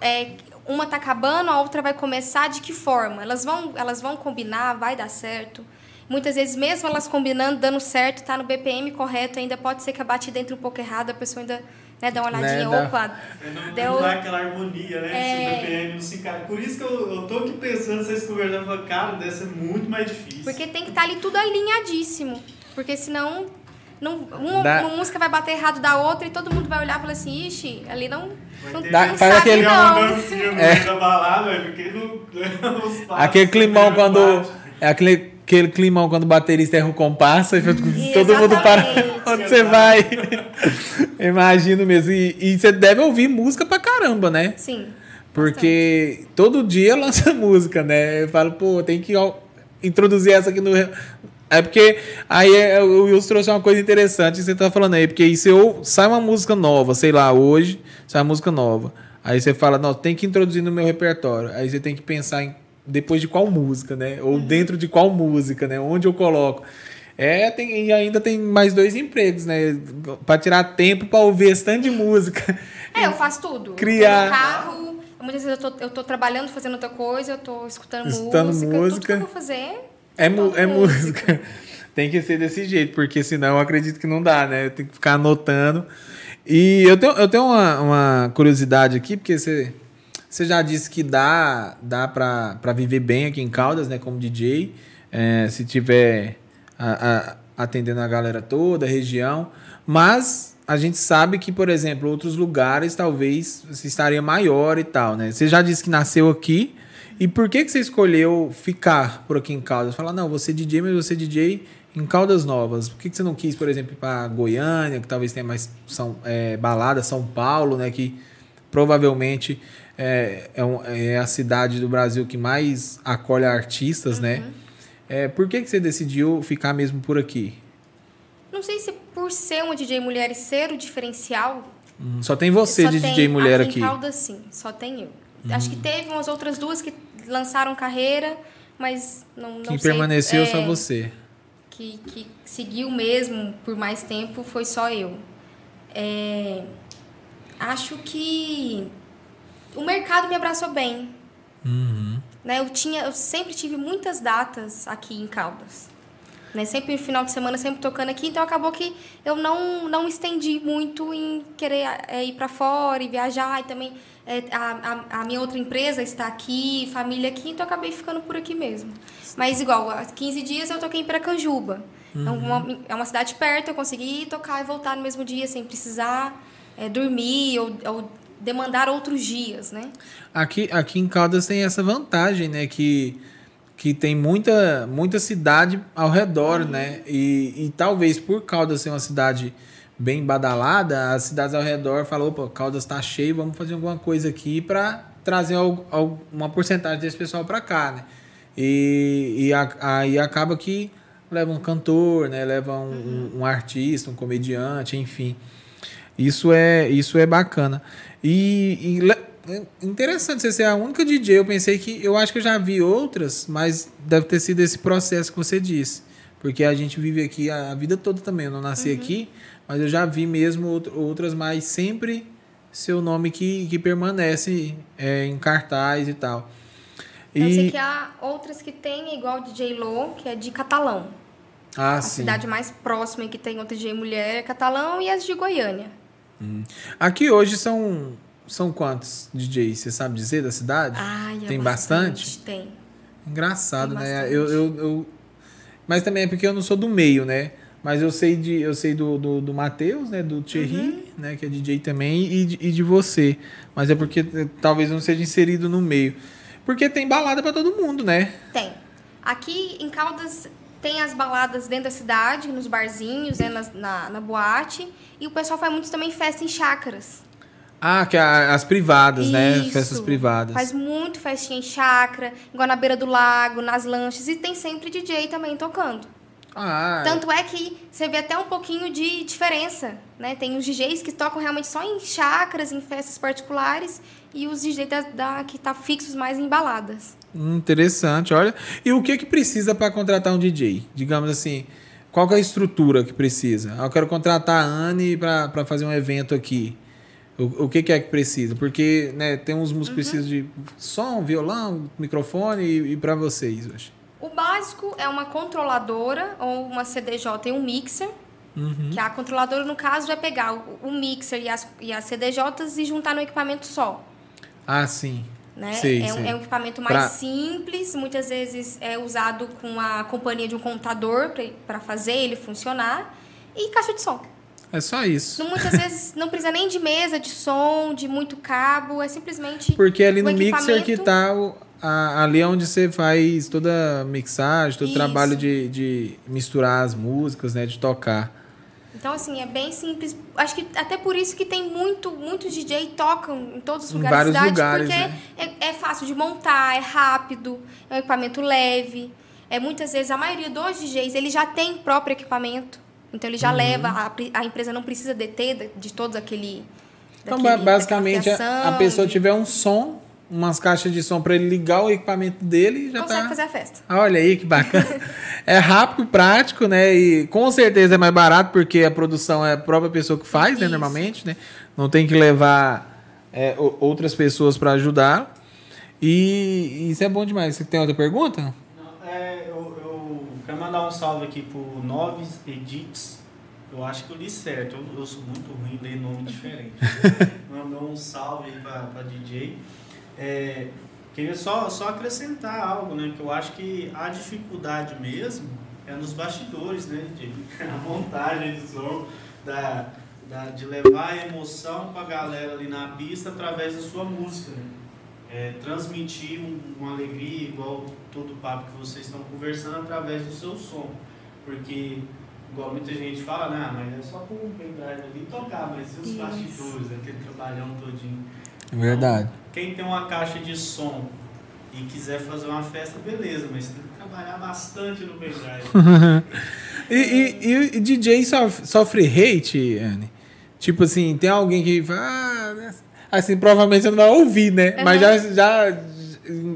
é, uma tá acabando, a outra vai começar de que forma? Elas vão, elas vão combinar, vai dar certo. Muitas vezes, mesmo elas combinando, dando certo, tá no BPM correto, ainda pode ser que a batida entre um pouco errado, a pessoa ainda né, dá uma olhadinha, né, opa. É, não, deu... não dá aquela harmonia, né? É... BPM, assim, cara. Por isso que eu, eu tô aqui pensando, vocês conversando, falando, cara, deve ser muito mais difícil. Porque tem que estar tá ali tudo alinhadíssimo. Porque senão não, uma, Dá... uma, música vai bater errado da outra e todo mundo vai olhar e falar assim, ixi, ali não, não, Dá, não faz aquele... não. é. balada, não, aquele climão quando... É aquele aquele climão quando o baterista erra o compasso e todo mundo para onde você vai. Imagino mesmo. E, e, você deve ouvir música pra caramba, né? Sim. Porque bastante. todo dia lança música, né? Eu falo, pô, tem que ó, introduzir essa aqui no. É porque aí é, o Wilson trouxe uma coisa interessante que você tá falando aí, porque aí se eu sai uma música nova, sei lá, hoje, sai uma música nova. Aí você fala, não, tem que introduzir no meu repertório. Aí você tem que pensar em depois de qual música, né? Ou uhum. dentro de qual música, né? Onde eu coloco. É, tem, e ainda tem mais dois empregos, né? Para tirar tempo para ouvir esse tanto de música. É, eu faço tudo. Criar. No carro, muitas vezes eu tô, eu tô trabalhando, fazendo outra coisa, eu tô escutando, escutando música. música. Tudo que eu vou fazer. É, é música. música. tem que ser desse jeito, porque senão eu acredito que não dá, né? Tem que ficar anotando. E eu tenho, eu tenho uma, uma curiosidade aqui, porque você você já disse que dá, dá para viver bem aqui em Caldas, né, como DJ, é, se tiver a, a, atendendo a galera toda, a região. Mas a gente sabe que, por exemplo, outros lugares talvez estaria maior e tal, né? Você já disse que nasceu aqui. E por que, que você escolheu ficar por aqui em Caldas? Falar, não, você DJ, mas você DJ em Caldas Novas. Por que, que você não quis, por exemplo, ir para Goiânia, que talvez tenha mais são, é, balada, São Paulo, né? Que provavelmente é, é, um, é, a cidade do Brasil que mais acolhe artistas, né? uhum. né? É, por que, que você decidiu ficar mesmo por aqui? Não sei se por ser uma DJ mulher e ser o diferencial. Hum, só tem você só de tem, DJ mulher aqui. Em Caldas, sim, só tem eu. Hum. Acho que teve umas outras duas que lançaram carreira, mas não, não Quem sei. permaneceu é, só você. Que, que seguiu mesmo por mais tempo foi só eu. É, acho que o mercado me abraçou bem. Uhum. Né? Eu, tinha, eu sempre tive muitas datas aqui em Caldas. Né? Sempre no final de semana, sempre tocando aqui. Então, acabou que eu não, não estendi muito em querer é, ir para fora e viajar. E também é, a, a, a, minha outra empresa está aqui, família aqui. Então, acabei ficando por aqui mesmo. Mas, igual, há 15 dias eu toquei em Piracanjuba. Uhum. É, uma, é uma cidade perto, eu consegui tocar e voltar no mesmo dia sem precisar é, dormir ou, ou demandar outros dias, né? Aqui, aqui em Caldas tem essa vantagem, né? Que, que tem muita, muita cidade ao redor, uhum. né? E, e talvez por Caldas ser uma cidade bem badalada, as cidades ao redor falam, opa, Caldas está cheio, vamos fazer alguma coisa aqui para trazer uma porcentagem desse pessoal para cá, né? E, e aí acaba que leva um cantor, né? Leva um, uhum. um, um artista, um comediante, enfim. Isso é, isso é bacana. E, e interessante você ser a única DJ. Eu pensei que. Eu acho que eu já vi outras, mas deve ter sido esse processo que você disse. Porque a gente vive aqui a, a vida toda também. Eu não nasci aqui, mas eu já vi mesmo out- outras, mas sempre seu nome que, que permanece é, em cartaz e tal. Eu sei E, que há outras que tem, igual o DJ Lô, que é de Catalão. ah, a sim. cidade mais próxima que tem outra DJ mulher é Catalão e as de Goiânia. Aqui hoje são, são quantos DJs? Você sabe dizer da cidade? Ai, é Tem bastante? Tem. Engraçado, Tem né? bastante. Eu, eu, eu- Mas também é porque eu não sou do meio, né? Mas eu sei de eu sei do, do, do Matheus, né? Do Thierry, Uhum. né? Que é DJ também, e de, e de você. Mas é porque eh, talvez não seja inserido no meio. Porque tem balada pra todo mundo, né? Tem. Aqui em Caldas tem as baladas dentro da cidade, nos barzinhos, né, nas- na, na boate. E o pessoal faz muito também festa em chácaras. Ah, que é a- as privadas, né? Isso. Festas privadas. Faz muito festinha em chácara, igual na beira do lago, nas lanchas. E tem sempre DJ também tocando. Ah, Tanto é que você vê até um pouquinho de diferença, né? Tem os DJs que tocam realmente só em chácaras, em festas particulares, e os DJs da, da- que tá fixos mais em baladas. Interessante, olha. E o que que precisa para contratar um DJ? Digamos assim, qual que é a estrutura que precisa? Ah, Eu quero contratar a Anne para fazer um evento aqui. O, o que, que é que precisa? Porque né, tem uns músicos que precisam de som, violão, microfone e, e para vocês hoje. O básico é uma controladora ou uma CDJ e um mixer. Uhum. Que a controladora, no caso, vai pegar o, o mixer e as, e as CDJs e juntar no equipamento só. Ah, sim. Né? Sei, é, um, é um equipamento mais Pra- simples, muitas vezes é usado com a companhia de um computador para fazer ele funcionar. E caixa de som. É só isso. Não, muitas vezes não precisa nem de mesa de som, de muito cabo, é simplesmente. Porque ali no mixer que tá o, a- ali é onde você faz toda a mixagem, todo o trabalho de, de misturar as músicas, né? De tocar. Então, assim, é bem simples. Acho que até por isso que tem muito, muitos DJ tocam em todos os lugares da cidade, lugares, porque né? é, é fácil de montar, é rápido, é um equipamento leve. É, muitas vezes, a maioria dos DJs, ele já tem próprio equipamento. Então, Uhum. ele já leva, a, a empresa não precisa deter de, de todos aquele... Então, daquele- ba- basicamente, a, a pessoa de- tiver um som, umas caixas de som para ele ligar o equipamento dele e já consegue tá. fazer a festa. Ah, Olha aí que bacana. é rápido, prático, né? E com certeza é mais barato porque a produção é a própria pessoa que faz, né? Normalmente, né? Não tem que levar é, outras pessoas para ajudar. E isso é bom demais. Você tem outra pergunta? Não, é, eu, eu quero mandar um salve aqui pro Noves Edits. Eu acho que eu li certo. Eu, eu sou muito ruim em ler nome diferente. Mandou um salve aí pra, pra DJ. É, queria só, só acrescentar algo, né? Que eu acho que a dificuldade mesmo é nos bastidores, né, DJ? A montagem de som, da, da, de levar a emoção pra galera ali na pista através da sua música, né? é, transmitir um- uma alegria igual todo o papo que vocês estão conversando através do seu som. Porque, igual muita gente fala, né, mas é só pôr um pendrive ali tocar, mas e os Isso. bastidores, aquele trabalhão todinho. Verdade. Quem tem uma caixa de som e quiser fazer uma festa, beleza, mas tem que trabalhar bastante no pendrive. E, e, e o DJ sofre, sofre hate, Anne? Tipo assim, tem alguém que fala. Ah, né? assim, provavelmente você não vai ouvir, né? Mas já, já.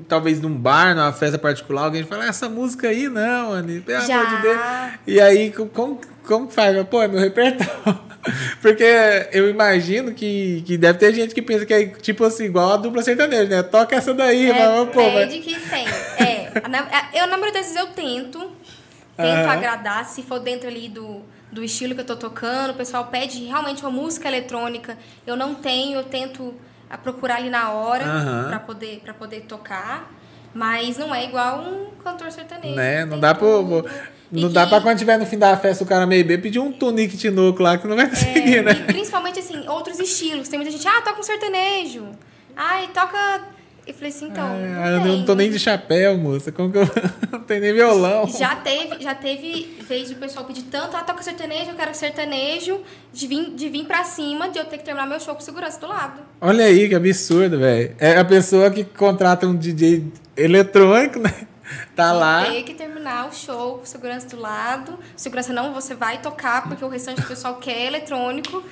Talvez num bar, numa festa particular, alguém fala, essa música aí não, Anne, pelo Já. amor de Deus. E aí, co- como, como que faz? Pô, é meu repertório. Porque eu imagino que, que deve ter gente que pensa que é tipo assim, igual a dupla sertaneja, né? Toca essa daí, É, mas, pô, mas- pede que tem. É, eu, na maioria das vezes, eu tento. Tento Aham. agradar, se for dentro ali do, do estilo que eu tô tocando. O pessoal pede realmente uma música eletrônica. Eu não tenho, eu tento ah, procurar ali na hora Aham. pra poder, pra poder tocar. Mas não é igual um cantor sertanejo. Né? Não dá pra. tudo. Não E dá que- pra quando tiver no fim da festa o cara meio bem pedir um tunique tinoco lá que não vai conseguir, É, né? E principalmente, assim, outros estilos. Tem muita gente, ah, toca um sertanejo. Ai, toca... Eu falei assim, então... Ah, eu tem. não tô nem de chapéu, moça. Como que eu não tenho nem violão? Já teve, já teve vez do pessoal pedir tanto, ah, toca sertanejo, eu quero sertanejo, de vir, de vir pra cima, de eu ter que terminar meu show com segurança do lado. Olha aí que absurdo, velho. É a pessoa que contrata um DJ eletrônico, né? Tá lá. Ter que terminar o show com segurança do lado. Segurança não, você vai tocar, porque o restante do pessoal quer eletrônico.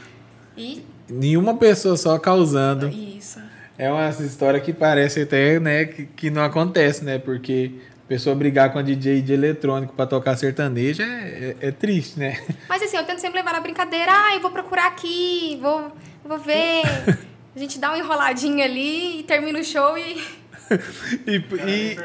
E Nenhuma pessoa só causando. isso. É uma história que parece até, né, que, que não acontece, né? Porque a pessoa brigar com a DJ de eletrônico para tocar sertanejo é, é, é, triste, né? Mas assim, eu tento sempre levar na brincadeira, ah, eu vou procurar aqui, vou, vou ver. A gente dá uma enroladinha ali e termina o show e e, e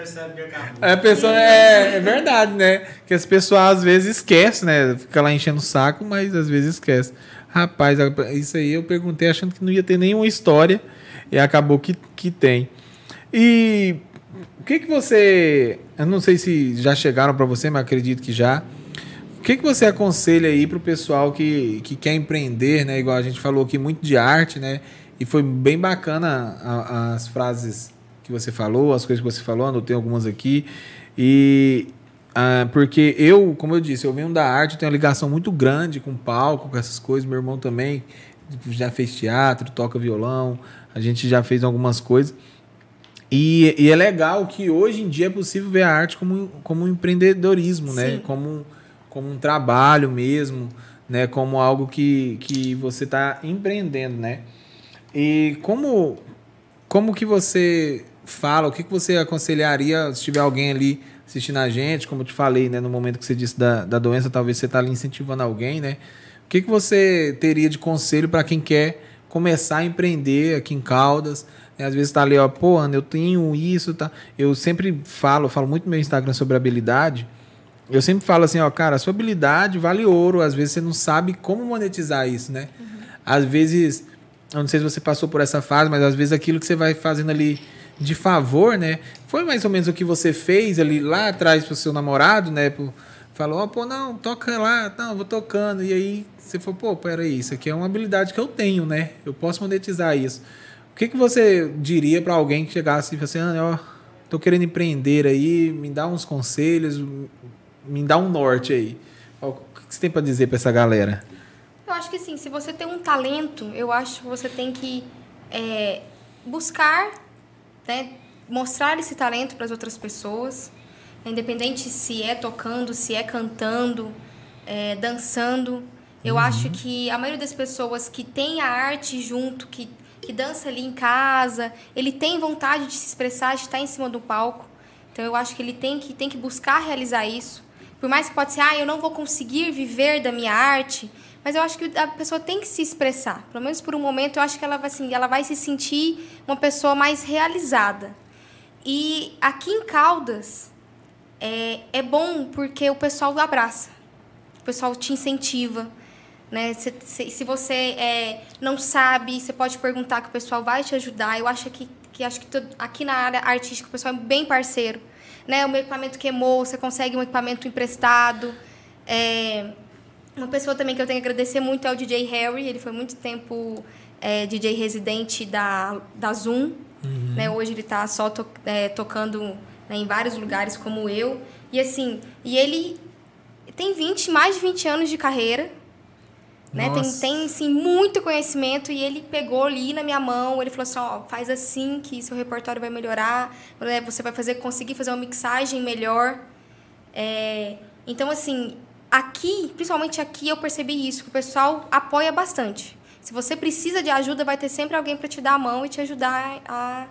a pessoa é, é verdade, né? Que as pessoas às vezes esquecem, né? Fica lá enchendo o saco, mas às vezes esquece. Rapaz, isso aí eu perguntei achando que não ia ter nenhuma história e acabou que, que tem. E o que que você, eu não sei se já chegaram para você, mas acredito que já. O que que você aconselha aí para o pessoal que, que quer empreender, né? Igual a gente falou aqui muito de arte, né? E foi bem bacana as frases que você falou, as coisas que você falou, anotei algumas aqui. E ah, porque eu, como eu disse, eu venho da arte, tenho uma ligação muito grande com palco, com essas coisas. Meu irmão também já fez teatro, toca violão, a gente já fez algumas coisas. E, e é legal que hoje em dia é possível ver a arte como, como um empreendedorismo, né? Sim. né? Como, como um trabalho mesmo, né? Como algo que, que você está empreendendo, né? E como, como que você fala, o que, que você aconselharia se tiver alguém ali assistindo a gente, como eu te falei, né, no momento que você disse da, da doença, talvez você está ali incentivando alguém, né? O que, que você teria de conselho para quem quer começar a empreender aqui em Caldas? Né? Às vezes está ali, ó, pô, Ana, eu tenho isso, tá? Eu sempre falo, falo muito no meu Instagram sobre habilidade. Eu sempre falo assim, ó, cara, a sua habilidade vale ouro. Às vezes você não sabe como monetizar isso, né? Uhum. Às vezes, eu não sei se você passou por essa fase, mas às vezes aquilo que você vai fazendo ali de favor, né? Foi mais ou menos o que você fez ali lá atrás pro seu namorado, né? Falou, oh, pô, não, toca lá, não, vou tocando. E aí você falou, pô, peraí, isso aqui é uma habilidade que eu tenho, né? Eu posso monetizar isso. O que, que você diria para alguém que chegasse e falasse, assim, ah, ó, tô querendo empreender aí, me dá uns conselhos, me dá um norte aí. O que você tem para dizer para essa galera? Eu acho que sim, se você tem um talento, eu acho que você tem que é, buscar né, mostrar esse talento para as outras pessoas, independente se é tocando, se é cantando, é, dançando. Eu uhum. acho que a maioria das pessoas que tem a arte junto, que, que dança ali em casa, ele tem vontade de se expressar, de estar em cima do palco. Então eu acho que ele tem que, tem que buscar realizar isso. Por mais que pode ser, ah, eu não vou conseguir viver da minha arte, mas eu acho que a pessoa tem que se expressar. Pelo menos por um momento, eu acho que ela vai, assim, ela vai se sentir uma pessoa mais realizada. E aqui em Caldas, é, é bom porque o pessoal abraça. O pessoal te incentiva. Né? Se, se, se você é, não sabe, você pode perguntar que o pessoal vai te ajudar. Eu acho que, que, acho que aqui na área artística o pessoal é bem parceiro. Né? O meu equipamento queimou, você consegue um equipamento emprestado. É, uma pessoa também que eu tenho que agradecer muito é o DJ Harry. Ele foi muito tempo é, DJ residente da, da Zoom. Uhum. Né? Hoje ele está só to, é, tocando né, em vários lugares como eu. E assim, e ele tem 20, mais de 20 anos de carreira. Né? Tem, tem sim, muito conhecimento e ele pegou ali na minha mão, ele falou assim, ó, faz assim que seu repertório vai melhorar, né? você vai fazer conseguir fazer uma mixagem melhor. É, então, assim, aqui, principalmente aqui, eu percebi isso, que o pessoal apoia bastante. Se você precisa de ajuda, vai ter sempre alguém para te dar a mão e te ajudar a,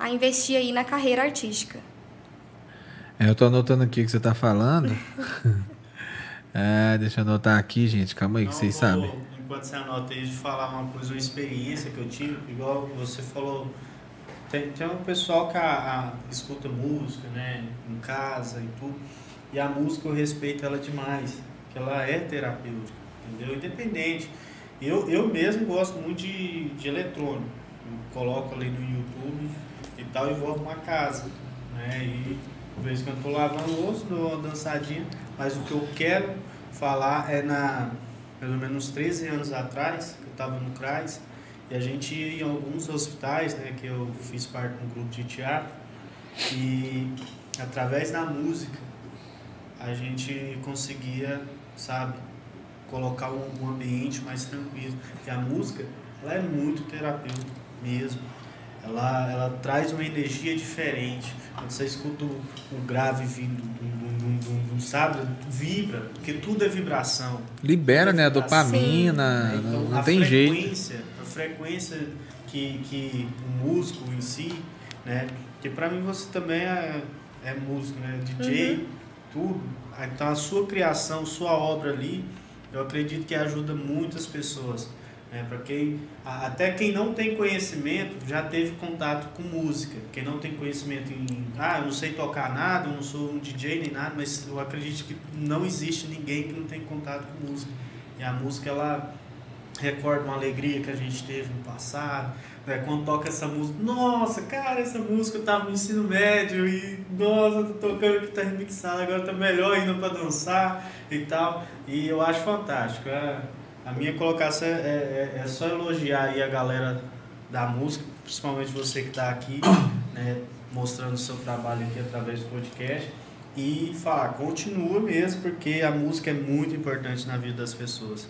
a investir aí na carreira artística. É, eu estou anotando aqui o que você está falando. é, deixa eu anotar aqui, gente. Calma aí, Não, que vocês vou, sabem. Enquanto você anota aí, de falar uma coisa, uma experiência que eu tive, igual você falou. Tem, tem um pessoal que a, a, escuta música, né, em casa e tudo. E a música eu respeito ela demais, que ela é terapêutica, entendeu? Independente. Eu, eu mesmo gosto muito de, de eletrônico. Eu coloco ali no YouTube e tal e vou arrumar casa. Né? E de vez em quando estou lavando o osso, dou uma dançadinha. Mas o que eu quero falar é na pelo menos 13 anos atrás, que eu estava no CRAS, e a gente ia em alguns hospitais, né, que eu fiz parte de um grupo de teatro, e através da música a gente conseguia, sabe, colocar um, ambiente mais tranquilo. E a música, ela é muito terapêutica mesmo. Ela, ela traz uma energia diferente. Quando você escuta o, o grave vindo do, do, sabe, vibra, porque tudo é vibração. Libera, é né? Vibração. Dopamina, Sim. não, não tem jeito. frequência que, que o músico em si, né? Porque para mim você também é, é músico, né? DJ, uhum. tudo. Então a sua criação, sua obra ali, eu acredito que ajuda muitas pessoas. Né? Para quem, até quem não tem conhecimento já teve contato com música. Quem não tem conhecimento em, ah, eu não sei tocar nada, eu não sou um DJ nem nada, mas eu acredito que não existe ninguém que não tem contato com música. E a música ela recorda uma alegria que a gente teve no passado, né? quando toca essa música, nossa, cara, essa música eu tava no ensino médio e nossa, tô tocando aqui, tá remixado, agora tá melhor ainda para dançar e tal. E eu acho fantástico. É, a minha colocação é, é, é, só elogiar aí a galera da música, principalmente você que está aqui, né, mostrando o seu trabalho aqui através do podcast. E falar, continua mesmo, porque a música é muito importante na vida das pessoas.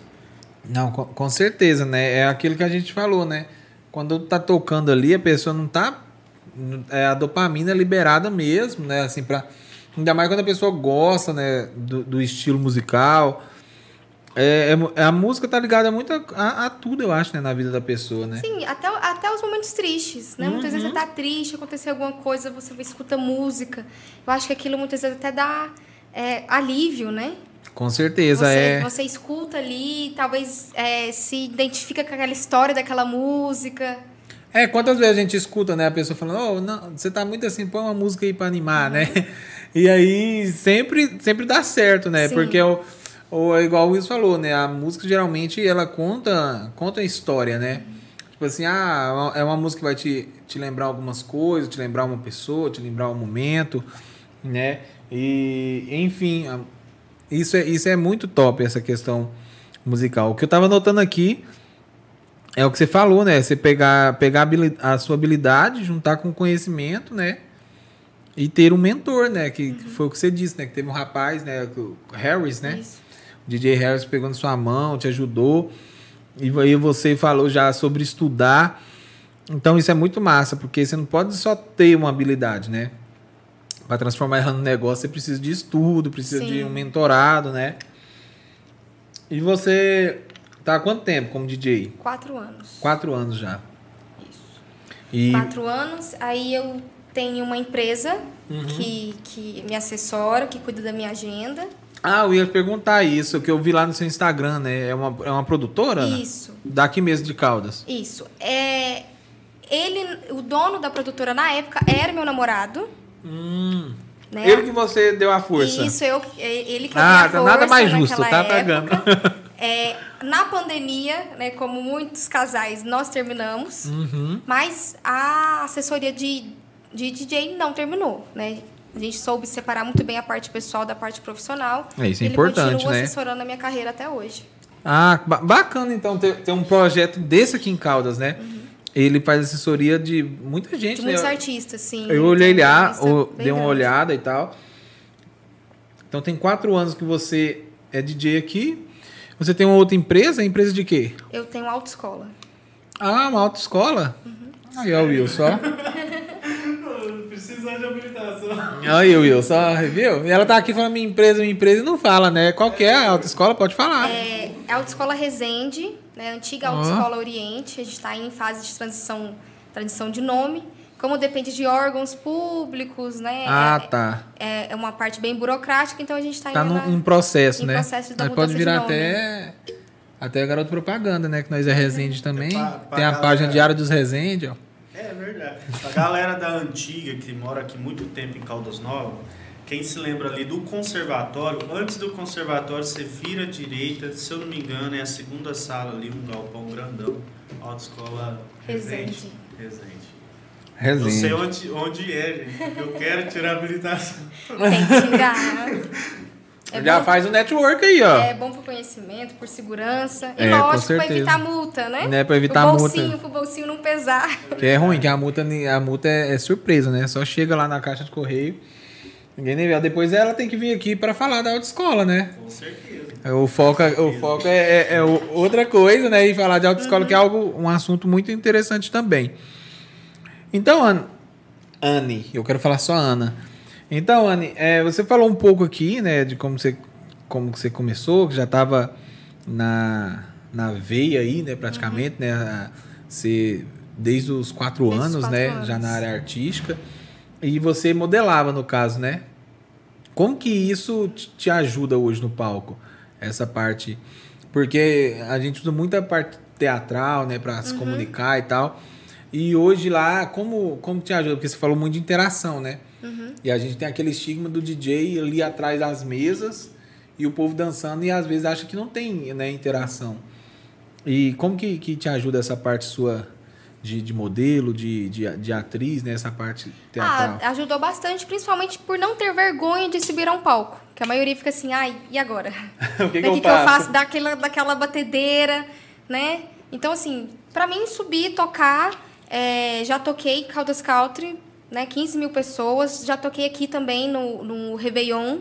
Não, com, com certeza, né? É aquilo que a gente falou, né? Quando tá tocando ali, a pessoa não tá. É a dopamina liberada mesmo, né? Assim, pra, ainda mais quando a pessoa gosta, né? Do, do estilo musical é, é, a música tá ligada muito a, a, a, tudo, eu acho, né, na vida da pessoa, né? Sim, até, até os momentos tristes, né? Uhum. Muitas vezes você tá triste, aconteceu alguma coisa, você escuta música. Eu acho que aquilo muitas vezes até dá é, alívio, né? Com certeza, você, é. Você escuta ali, talvez é, se identifica com aquela história daquela música. É, quantas vezes a gente escuta, né? A pessoa falando, oh, não, você tá muito assim, põe uma música aí pra animar, né? uhum. né? E aí sempre, sempre dá certo, né? Sim. Porque eu ou é igual o Wilson falou, né? A música geralmente ela conta, conta a história, né? Tipo assim, ah, é uma música que vai te, te lembrar algumas coisas, te lembrar uma pessoa, te lembrar um momento, né? E, enfim, isso é, isso é muito top, essa questão musical. O que eu tava notando aqui é o que você falou, né? Você pegar, pegar a sua habilidade, juntar com conhecimento, né? E ter um mentor, né? Que, uhum. que foi o que você disse, né? Que teve um rapaz, né? O Harris, né? Isso DJ Harris pegou na sua mão, te ajudou. E aí você falou já sobre estudar. Então isso é muito massa, porque você não pode só ter uma habilidade, né? Para transformar ela no negócio, você precisa de estudo, precisa Sim. de um mentorado, né? E você tá há quanto tempo como DJ? Quatro anos. Quatro anos já. Isso. E... Quatro anos. Aí eu tenho uma empresa uhum. que, que me assessora, que cuida da minha agenda. Ah, eu ia perguntar isso, que eu vi lá no seu Instagram, né? É uma, é uma produtora? Isso. Né? Daqui mesmo de Caldas. Isso. É, ele, o dono da produtora na época era meu namorado. Hum. Né? Ele que você deu a força. Isso, eu, é, ele que ah, deu a força. Ah, nada mais justo, tá pagando. É, na pandemia, né, como muitos casais, nós terminamos, uhum. mas a assessoria de, de DJ não terminou, né? A gente soube separar muito bem a parte pessoal da parte profissional. É, isso é importante, continua né? assessorando a minha carreira até hoje. Ah, bacana então ter, ter um projeto desse aqui em Caldas, né? Uhum. Ele faz assessoria de muita gente, de né? muitos artistas, sim. Eu olhei lá, dei uma olhada e tal. Então tem quatro anos que você é DJ aqui. Você tem uma outra empresa? Empresa de quê? Eu tenho autoescola. Ah, uma autoescola? Uhum. Aí, ó, o Wilson. Precisando de habilitação. Aí, Wilson, viu? E ela tá aqui falando minha empresa, minha empresa e não fala, né? Qual que é a autoescola? Pode falar. É a Autoescola Resende, né? Antiga Autoescola uhum. Oriente. A gente está em fase de transição, transição de nome. Como depende de órgãos públicos, né? Ah, é, tá. É, é uma parte bem burocrática, então a gente está tá num, em processo, em né? processo da pode virar até até garoto propaganda, né? Que nós é Resende também. É pra, pra Tem a galera... página Diário dos Resende, ó. Verdade. A galera da antiga, que mora aqui muito tempo em Caldas Novas, quem se lembra ali do conservatório, antes do conservatório você vira à direita, se eu não me engano, é a segunda sala ali, um galpão grandão, autoescola Resende. Resende. Resende. Não sei onde, onde é, gente. Eu quero tirar a habilitação. Tem que tirar. É Já faz o network aí, ó. É bom pro conhecimento, por segurança. E é, lógico, para evitar multa, né? né? Para evitar o bolsinho, multa. Pro bolsinho não pesar. Que é ruim, que a multa, a multa é, é, surpresa, né? Só chega lá na caixa de correio. Ninguém nem vê. Depois ela tem que vir aqui para falar da autoescola, né? Com certeza. O foco, é, o foco é, é, é outra coisa, né? E falar de autoescola, uhum. que é algo, um assunto muito interessante também. Então, Anne, eu quero falar só Ana. Então, Anne, é, você falou um pouco aqui, né, de como você, como você começou, que já estava na, na veia aí, né, praticamente, uhum. né, Você, desde os quatro Desde os anos, quatro né? anos. Já na área artística. E você modelava, no caso, né? Como que isso te- ajuda hoje no palco? Essa parte. Porque a gente usa muita parte teatral, né? Pra Uhum. se comunicar e tal. E hoje lá, como, como te ajuda? Porque você falou muito de interação, né? Uhum. E a gente tem aquele estigma do DJ ali atrás das mesas e o povo dançando e às vezes acha que não tem né, interação. E como que, que te ajuda essa parte sua de, de modelo, de, de, de atriz, né? Essa parte teatral? Ah, ajudou bastante, principalmente por não ter vergonha de subir a um palco. Que a maioria fica assim, ai, e agora? o que, que, eu que eu faço? faço daquela, daquela batedeira, né? Então, assim, pra mim subir, tocar, é, já toquei Caldas Country, né? 15 mil pessoas. Já toquei aqui também no, no Réveillon,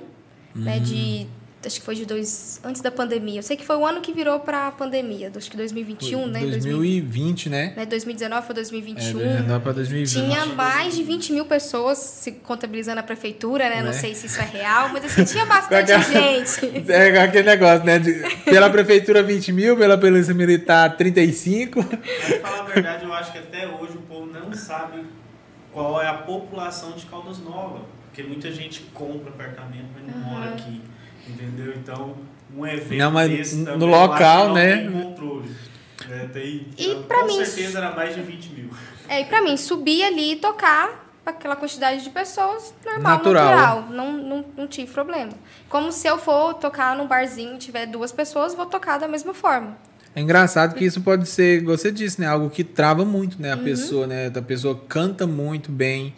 né? De. Acho que foi de dois. Antes da pandemia. Eu sei que foi o ano que virou pra pandemia. Acho que 2021, né? 2000, 2020, né? né? 2019 foi É, 2021. não para 2020. Tinha mais de 20 mil pessoas, se contabilizando a prefeitura, né? Não Né? sei se isso é real, mas assim, tinha bastante gente. É aquele negócio, né? De- pela prefeitura 20 mil, pela polícia militar 35. Pra falar a verdade, eu acho que até hoje o povo não sabe qual é a população de Caldas Novas. Porque muita gente compra apartamento, mas não mora aqui. Entendeu? Então, um evento Não, mas desse no também, local, acho que não né? Tem controle. É, tem, E eu- pra com mim, certeza era mais de 20 mil. É, e pra mim, subir ali e tocar aquela quantidade de pessoas, normal, Natural. natural. Não, não, não tive problema. Como se eu for tocar num barzinho e tiver duas pessoas, vou tocar da mesma forma. É engraçado que isso pode ser, você disse, né? Algo que trava muito, Uhum. né? A pessoa, né? A pessoa canta muito bem,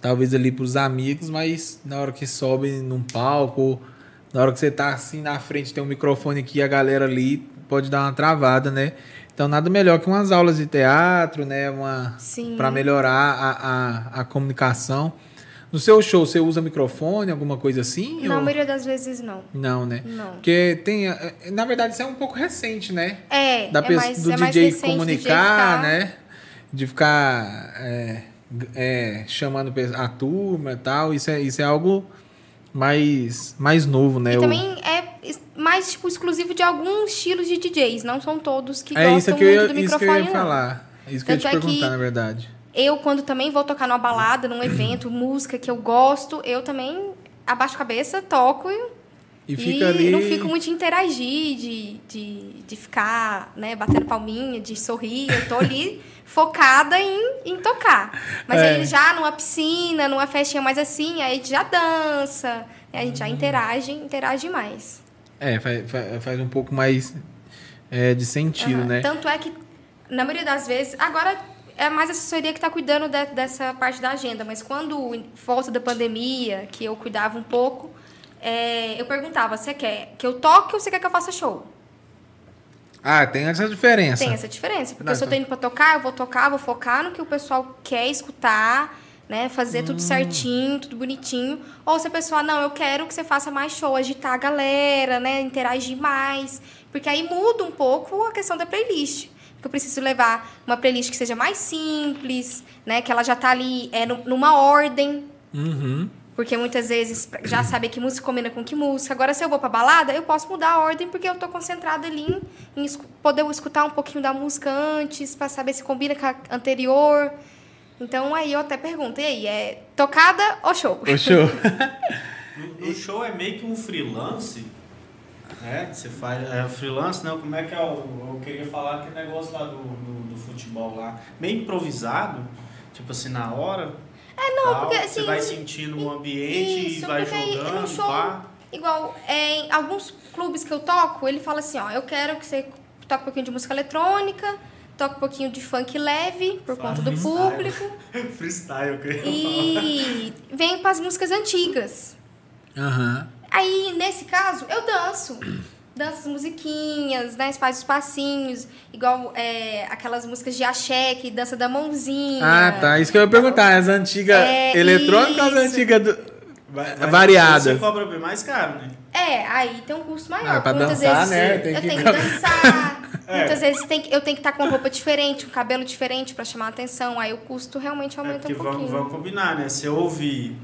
talvez ali pros amigos, mas na hora que sobe num palco, na hora que você tá assim na frente, tem um microfone aqui e a galera ali, pode dar uma travada, né? Então nada melhor que umas aulas de teatro, né? Uma, Sim. para melhorar a, a, a comunicação. No seu show, você usa microfone, alguma coisa assim? Na ou- maioria das vezes, não. Não, né? Não. Porque tem. eh, Na verdade, isso é um pouco recente, né? É, da é mais, do é DJ recente, do comunicar, DJ né? De ficar é, é, chamando a turma e tal. Isso é, isso é algo mais, mais novo, né? E O- também é mais tipo, exclusivo de alguns estilos de DJs. Não são todos que é gostam isso que eu muito ia, do isso que eu ia microfone, não. falar. Isso que eu ia te Tanto é que- perguntar, na verdade. Eu, quando também vou tocar numa balada, num evento, música que eu gosto, eu também abaixo a cabeça, toco e, E ali. não fico muito de interagir, de, de, de ficar né, batendo palminha, de sorrir. Eu tô ali focada em, em tocar. Mas É. aí já numa piscina, numa festinha mais assim, aí a gente já dança, a gente já interage, interage mais. É, faz, faz, um pouco mais é, de sentido, Aham. né? Tanto é que, na maioria das vezes, agora é mais a assessoria que está cuidando de- dessa parte da agenda, mas quando, volta da pandemia, que eu cuidava um pouco, é, eu perguntava, você quer que eu toque ou você quer que eu faça show? Ah, tem essa diferença. Tem essa diferença, porque Não, se eu tô indo para tocar, eu vou tocar, vou focar no que o pessoal quer escutar, né? Fazer Hum. tudo certinho, tudo bonitinho. Ou se a pessoa, não, eu quero que você faça mais show, agitar a galera, né? Interagir mais. Porque aí muda um pouco a questão da playlist. Porque eu preciso levar uma playlist que seja mais simples, né? Que ela já tá ali é, nu- numa ordem. Uhum. Porque muitas vezes já sabe que música combina com que música. Agora, se eu vou pra balada, eu posso mudar a ordem porque eu tô concentrada ali em, em poder escutar um pouquinho da música antes, pra saber se combina com a anterior. Então, aí eu até pergunto, e aí, é tocada ou show? O show. O, o show é meio que um freelance, né? Você faz é, freelance, não? Como é que é o. Eu queria falar aquele negócio lá do, do, do futebol lá. Meio improvisado, tipo assim, na hora. É, não, porque, Você assim, vai sentindo o ambiente Isso, e vai porque aí jogando, no show, pá. igual é, em alguns clubes que eu toco, ele fala assim, ó, eu quero que você toque um pouquinho de música eletrônica, toque um pouquinho de funk leve, por Fala conta do freestyle. público, Freestyle, eu queria falar. e vem para as músicas antigas. Aham. Aí, nesse caso, eu danço. Danço as musiquinhas, né? Faz os passinhos, igual é, aquelas músicas de axé, que dança da mãozinha. Ah, tá. Isso que eu ia perguntar. As antigas É, eletrônicas ou as isso. antigas do... Variadas. Você cobra bem mais caro, né? É, aí tem um custo maior. Ah, pra Muitas dançar, vezes né? Tem eu que- tenho que dançar. É. Muitas vezes tem que- eu tenho que estar com roupa diferente, um cabelo diferente pra chamar a atenção. Aí o custo realmente É aumenta porque um vamos, pouquinho. vamos combinar, né? Se eu ouvir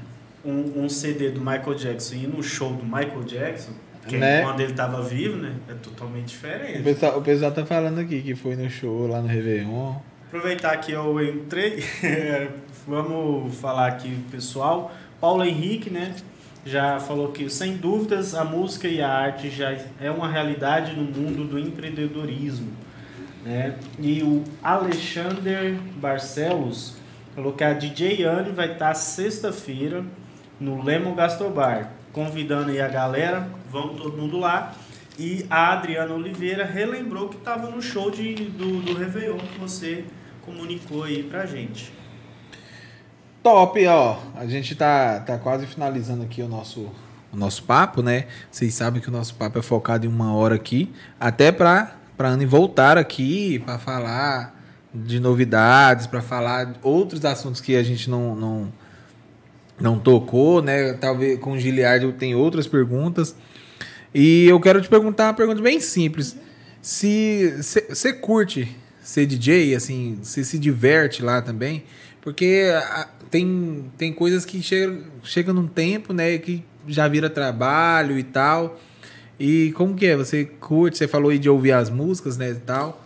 um, um CD do Michael Jackson e no show do Michael Jackson, que Né? quando ele tava vivo, né? É totalmente O diferente. pessoal, o pessoal tá falando aqui que foi no show lá no Réveillon. Aproveitar que eu entrei, vamos falar aqui, pessoal. Paulo Henrique, né? Já falou que, sem dúvidas, a música e a arte já é uma realidade no mundo do empreendedorismo. Né? E o Alexander Barcelos falou que a DJ Anne vai estar sexta-feira no Lemon Gastrobar, convidando aí a galera, vamos todo mundo lá. E a Adriana Oliveira relembrou que estava no show de, do, do Réveillon que você comunicou aí pra gente. Top, ó. A gente tá, tá quase finalizando aqui o nosso, o nosso papo, né? Vocês sabem que o nosso papo é focado em uma hora aqui, até pra, pra Anne voltar aqui para falar de novidades, para falar outros assuntos que a gente não, não, não tocou, né? Talvez com o Giliardo tem outras perguntas. E eu quero te perguntar uma pergunta bem simples. Se você curte ser DJ, assim, você se diverte lá também, porque tem, tem coisas que chegam chega num tempo, né, que já vira trabalho e tal. E como que é? Você curte, você falou aí de ouvir as músicas, né, e tal.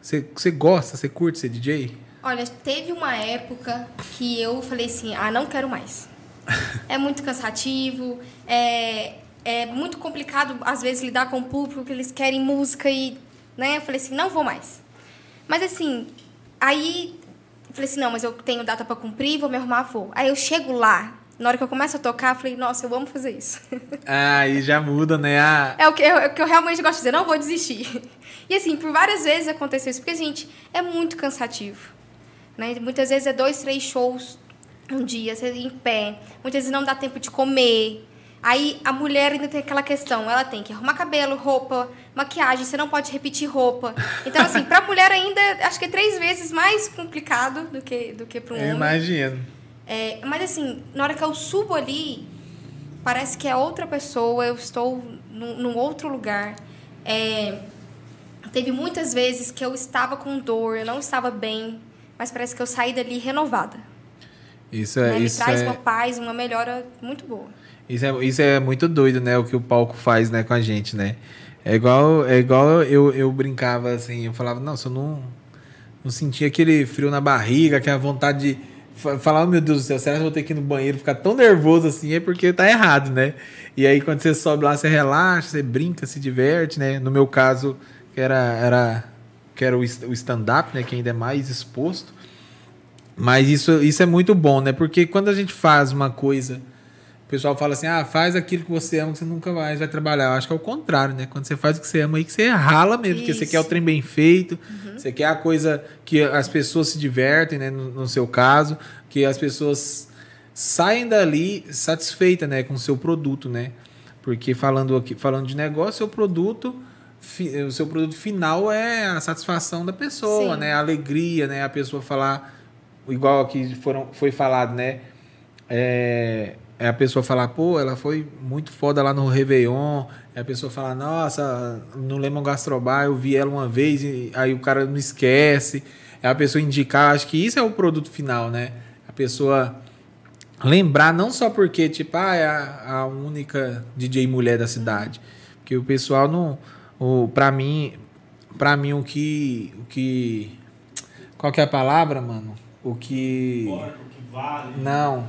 Você, você gosta, você curte ser DJ? Olha, teve uma época que eu falei assim, ah, não quero mais. é muito cansativo, é, é muito complicado, às vezes, lidar com o público, que eles querem música e, né, eu falei assim, não vou mais. Mas assim, aí falei assim, não, mas eu tenho data para cumprir, vou me arrumar, vou. Aí eu chego lá, na hora que eu começo a tocar, eu falei, nossa, eu amo fazer isso. Ah, aí já muda, né? Ah. É o que eu, é o que eu realmente gosto de dizer, não vou desistir. E assim, por várias vezes aconteceu isso, porque, gente, é muito cansativo. Né? Muitas vezes é dois, três shows um dia, você em pé. Muitas vezes não dá tempo de comer. Aí a mulher ainda tem aquela questão, ela tem que arrumar cabelo, roupa, maquiagem, você não pode repetir roupa. Então, assim, pra mulher ainda, acho que é três vezes mais complicado do que, do que para um homem. Eu imagino. É, mas assim, na hora que eu subo ali, parece que é outra pessoa, eu estou num, num outro lugar. É, teve muitas vezes que eu estava com dor, eu não estava bem, mas parece que eu saí dali renovada. Isso é. Né? Me isso traz é... uma paz, uma melhora muito boa. Isso é, isso é muito doido, né? O que o palco faz né, com a gente, né? É igual, é igual eu, eu brincava assim, eu falava, não, se eu não, não sentia aquele frio na barriga, aquela vontade de falar, oh, meu Deus do céu, será que eu vou ter que ir no banheiro ficar tão nervoso assim? É porque tá errado, né? E aí quando você sobe lá, você relaxa, você brinca, se diverte, né? No meu caso, era, era, que era o stand-up, né? Que ainda é mais exposto. Mas isso, isso é muito bom, né? Porque quando a gente faz uma coisa o pessoal fala assim: ah, faz aquilo que você ama, que você nunca mais vai trabalhar. Eu acho que é o contrário, né? Quando você faz o que você ama aí, que você rala mesmo, Isso. porque você quer o trem bem feito, uhum. você quer a coisa que as pessoas se divertem, né? No, no, seu caso, que as pessoas saem dali satisfeitas, né? Com o seu produto, né? Porque falando aqui, falando de negócio, seu produto o seu produto final é a satisfação da pessoa, Sim. né? A alegria, né? A pessoa falar igual aqui foram, foi falado, né? É, é a pessoa falar, pô, ela foi muito foda lá no Réveillon. É a pessoa falar, nossa, no Lemon Gastrobar eu vi ela uma vez e aí o cara não esquece. É a pessoa indicar, acho que isso é o produto final, né? A pessoa lembrar, não só porque, tipo, ah, é a, a única DJ mulher da cidade. Porque o pessoal não. O, pra mim, pra mim, o que. O que. Qual que é a palavra, mano? O que. o que vale. Não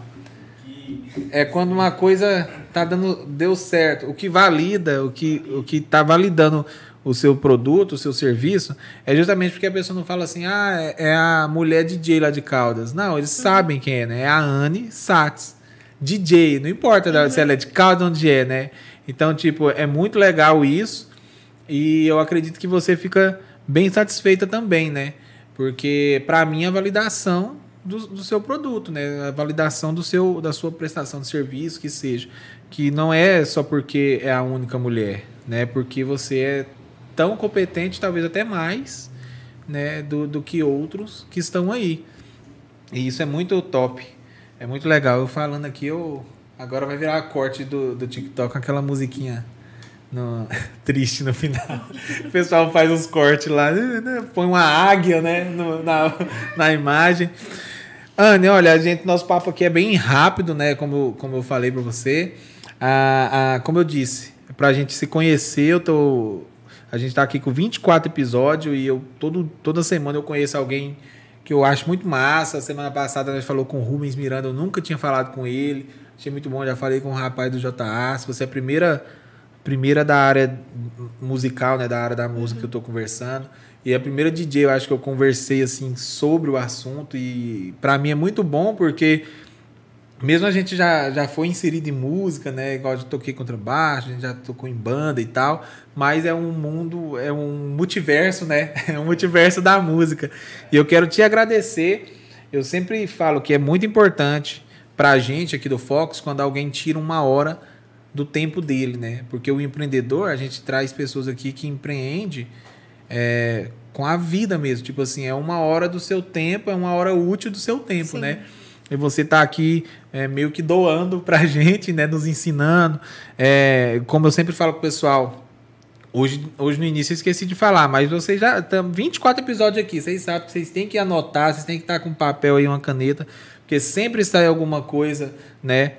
é quando uma coisa tá dando deu certo, o que valida, o que o que tá validando o seu produto, o seu serviço, é justamente porque a pessoa não fala assim: "Ah, é, é a mulher DJ lá de Caldas". Não, eles uhum. sabem quem é, né? É a Anne Sats. DJ, não importa uhum. se ela é de Caldas onde é, né? Então, tipo, é muito legal isso. E eu acredito que você fica bem satisfeita também, né? Porque para mim a validação do, do, seu produto, né? A validação do seu, da sua prestação de serviço, que seja. Que não é só porque é a única mulher, né? Porque você é tão competente, talvez até mais, né? Do, do que outros que estão aí. E isso é muito top. É muito legal. Eu falando aqui, eu... Agora vai virar a corte do, do TikTok com aquela musiquinha no, triste no final. O pessoal faz uns cortes lá, né, né, põe uma águia né, no, na, na imagem. Anne, olha, a gente, nosso papo aqui é bem rápido, né? Como, como eu falei para você. Ah, ah, como eu disse, para a gente se conhecer, eu tô. A gente está aqui com 24 episódios e eu todo, toda semana eu conheço alguém que eu acho muito massa. Semana passada nós falou com o Rubens Miranda, eu nunca tinha falado com ele. Achei muito bom, já falei com o rapaz do JA. Se você é a primeira, primeira da área musical, né, da área da música que eu tô conversando. E a primeira DJ, eu acho que eu conversei assim sobre o assunto e para mim é muito bom porque mesmo a gente já, já foi inserido em música, né? Igual eu toquei contrabaixo, a gente já tocou em banda e tal, mas é um mundo, é um multiverso, né? É um multiverso da música. E eu quero te agradecer. Eu sempre falo que é muito importante pra gente aqui do Fox quando alguém tira uma hora do tempo dele, né? Porque o empreendedor, a gente traz pessoas aqui que empreende é, com a vida mesmo. Tipo assim, é uma hora do seu tempo, é uma hora útil do seu tempo, Sim. né? E você está aqui é, meio que doando para a gente, né? Nos ensinando. É, como eu sempre falo pro pessoal, hoje, hoje no início eu esqueci de falar, mas vocês já estão 24 episódios aqui. Vocês sabem que vocês têm que anotar, vocês têm que estar com papel aí, uma caneta, porque sempre sai alguma coisa, né?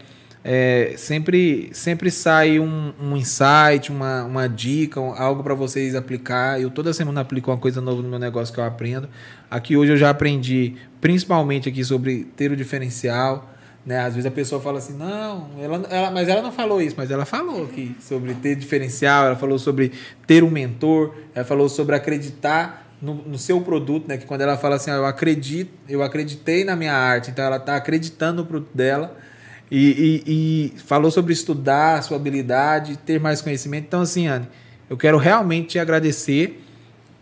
É, sempre, sempre sai um, um insight, uma, uma dica, algo para vocês aplicar. Eu toda semana aplico uma coisa nova no meu negócio que eu aprendo. Aqui hoje eu já aprendi, principalmente aqui sobre ter o diferencial. Né? Às vezes a pessoa fala assim, não, ela, ela, mas ela não falou isso, mas ela falou aqui sobre ter diferencial, ela falou sobre ter um mentor, ela falou sobre acreditar no, no, seu produto, né? Que quando ela fala assim, ah, eu acredito, eu acreditei na minha arte, então ela está acreditando no produto dela e, e, e, falou sobre estudar, sua habilidade, ter mais conhecimento. Então, assim, Anne, eu quero realmente te agradecer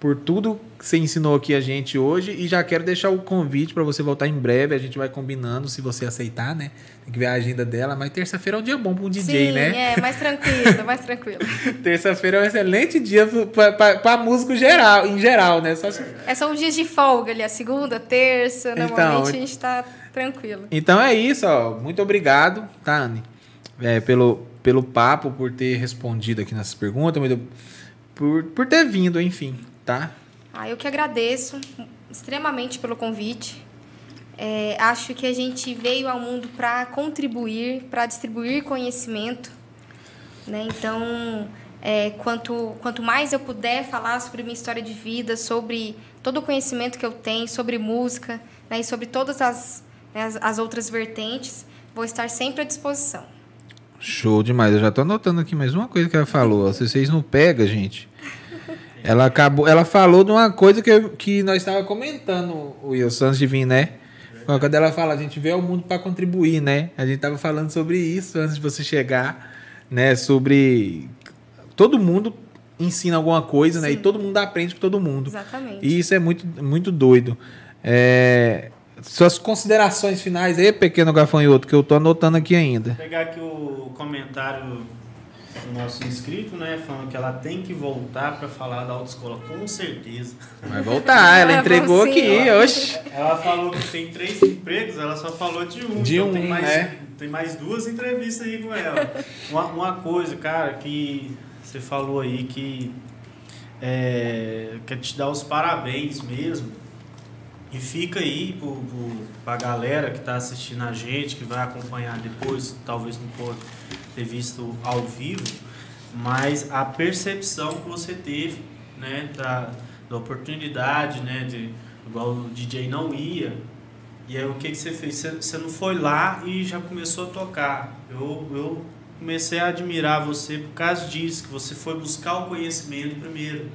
por tudo que você ensinou aqui a gente hoje e já quero deixar o convite para você voltar em breve. A gente vai combinando, se você aceitar, né? Tem que ver a agenda dela, mas terça-feira é um dia bom para um DJ, Sim, né? É, mais tranquilo, mais tranquilo. terça-feira é um excelente dia para músico geral, em geral, né? Só se... É só um dia de folga ali, a segunda, terça, então, normalmente a gente está Tranquilo. Então é isso, ó. Muito obrigado, tá, Anne? É, pelo, pelo papo, por ter respondido aqui nessas perguntas, por, por ter vindo, enfim, tá? Ah, eu que agradeço extremamente pelo convite. É, acho que a gente veio ao mundo para contribuir, para distribuir conhecimento. Né? Então, é, quanto, quanto mais eu puder falar sobre minha história de vida, sobre todo o conhecimento que eu tenho, sobre música né? e sobre todas as, né, as, as outras vertentes, vou estar sempre à disposição. Show demais. Eu já estou anotando aqui mais uma coisa que ela falou. Se vocês não pegam, gente. Ela acabou, ela falou de uma coisa que, que nós estávamos comentando, Wilson, antes de vir, né? Quando ela fala, a gente vê o mundo para contribuir, né? A gente estava falando sobre isso antes de você chegar, né? Sobre todo mundo ensina alguma coisa, Sim. né? E todo mundo aprende com todo mundo. Exatamente. E isso é muito, muito doido. É, suas considerações finais aí, pequeno gafanhoto, que eu tô anotando aqui ainda. Vou pegar aqui o comentário do nosso inscrito, né? Falando que ela tem que voltar para falar da autoescola, com certeza. Vai voltar, ela entregou aqui, oxe. Ela falou que tem três empregos, ela só falou de um. De então um, tem mais, né? Tem mais duas entrevistas aí com ela. Uma, uma coisa, cara, que você falou aí que é, quer te dar os parabéns mesmo e fica aí para a galera que está assistindo a gente, que vai acompanhar depois, talvez não pode ter visto ao vivo, mas a percepção que você teve né, da, da oportunidade, né, de, igual o DJ não ia, e aí o que, que você fez? Você, você não foi lá e já começou a tocar. Eu, eu comecei a admirar você por causa disso, que você foi buscar o conhecimento primeiro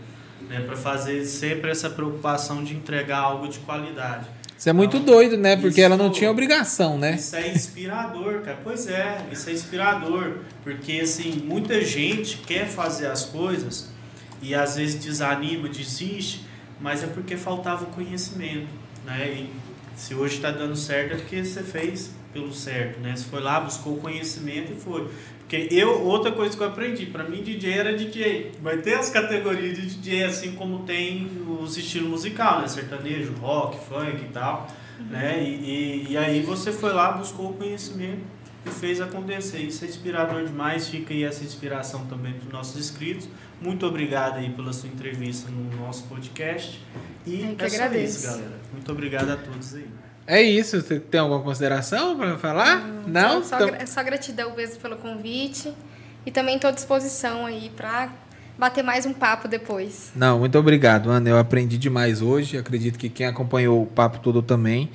né, para fazer sempre essa preocupação de entregar algo de qualidade. Isso é muito então, doido, né? Porque isso, ela não tinha obrigação, né? Isso é inspirador, cara. Pois é, isso é inspirador. Porque, assim, muita gente quer fazer as coisas e às vezes desanima, desiste, mas é porque faltava conhecimento, né? E se hoje está dando certo é porque você fez pelo certo, né? Você foi lá, buscou conhecimento e foi. Porque eu, outra coisa que eu aprendi, para mim DJ era DJ. Vai ter as categorias de DJ, assim como tem os estilos musical, né? Sertanejo, rock, funk e tal. Uhum. Né? E, e, e, aí você foi lá, buscou o conhecimento e fez acontecer. Isso é inspirador demais, fica aí essa inspiração também para os nossos inscritos. Muito obrigado aí pela sua entrevista no nosso podcast. E é, é isso, galera. Muito obrigado a todos aí. É isso. Você tem alguma consideração para falar? Hum, Não? Só, só, então... só, gratidão mesmo pelo convite. E também estou à disposição aí para bater mais um papo depois. Não, muito obrigado, Ana. Eu aprendi demais hoje. Acredito que quem acompanhou o papo todo também.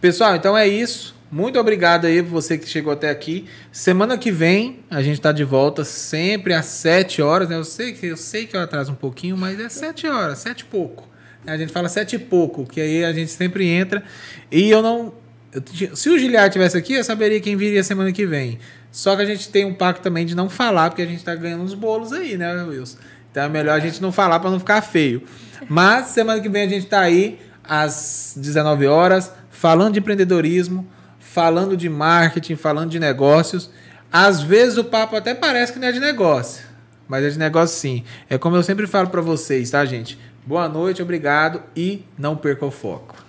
Pessoal, então é isso. Muito obrigado aí por você que chegou até aqui. Semana que vem a gente está de volta sempre às 7 horas. Né? Eu, sei que, eu sei que eu atraso um pouquinho, mas é 7 horas, 7 e pouco. A gente fala 7 e pouco, que aí a gente sempre entra. E eu não. Eu, se o Giliar tivesse aqui, eu saberia quem viria semana que vem. Só que a gente tem um pacto também de não falar, porque a gente está ganhando uns bolos aí, né, Wilson? Então é melhor a gente não falar para não ficar feio. Mas semana que vem a gente está aí às 19 horas, falando de empreendedorismo, falando de marketing, falando de negócios. Às vezes o papo até parece que não é de negócio, mas é de negócio sim. É como eu sempre falo para vocês, tá, gente? Boa noite, obrigado e não perca o foco.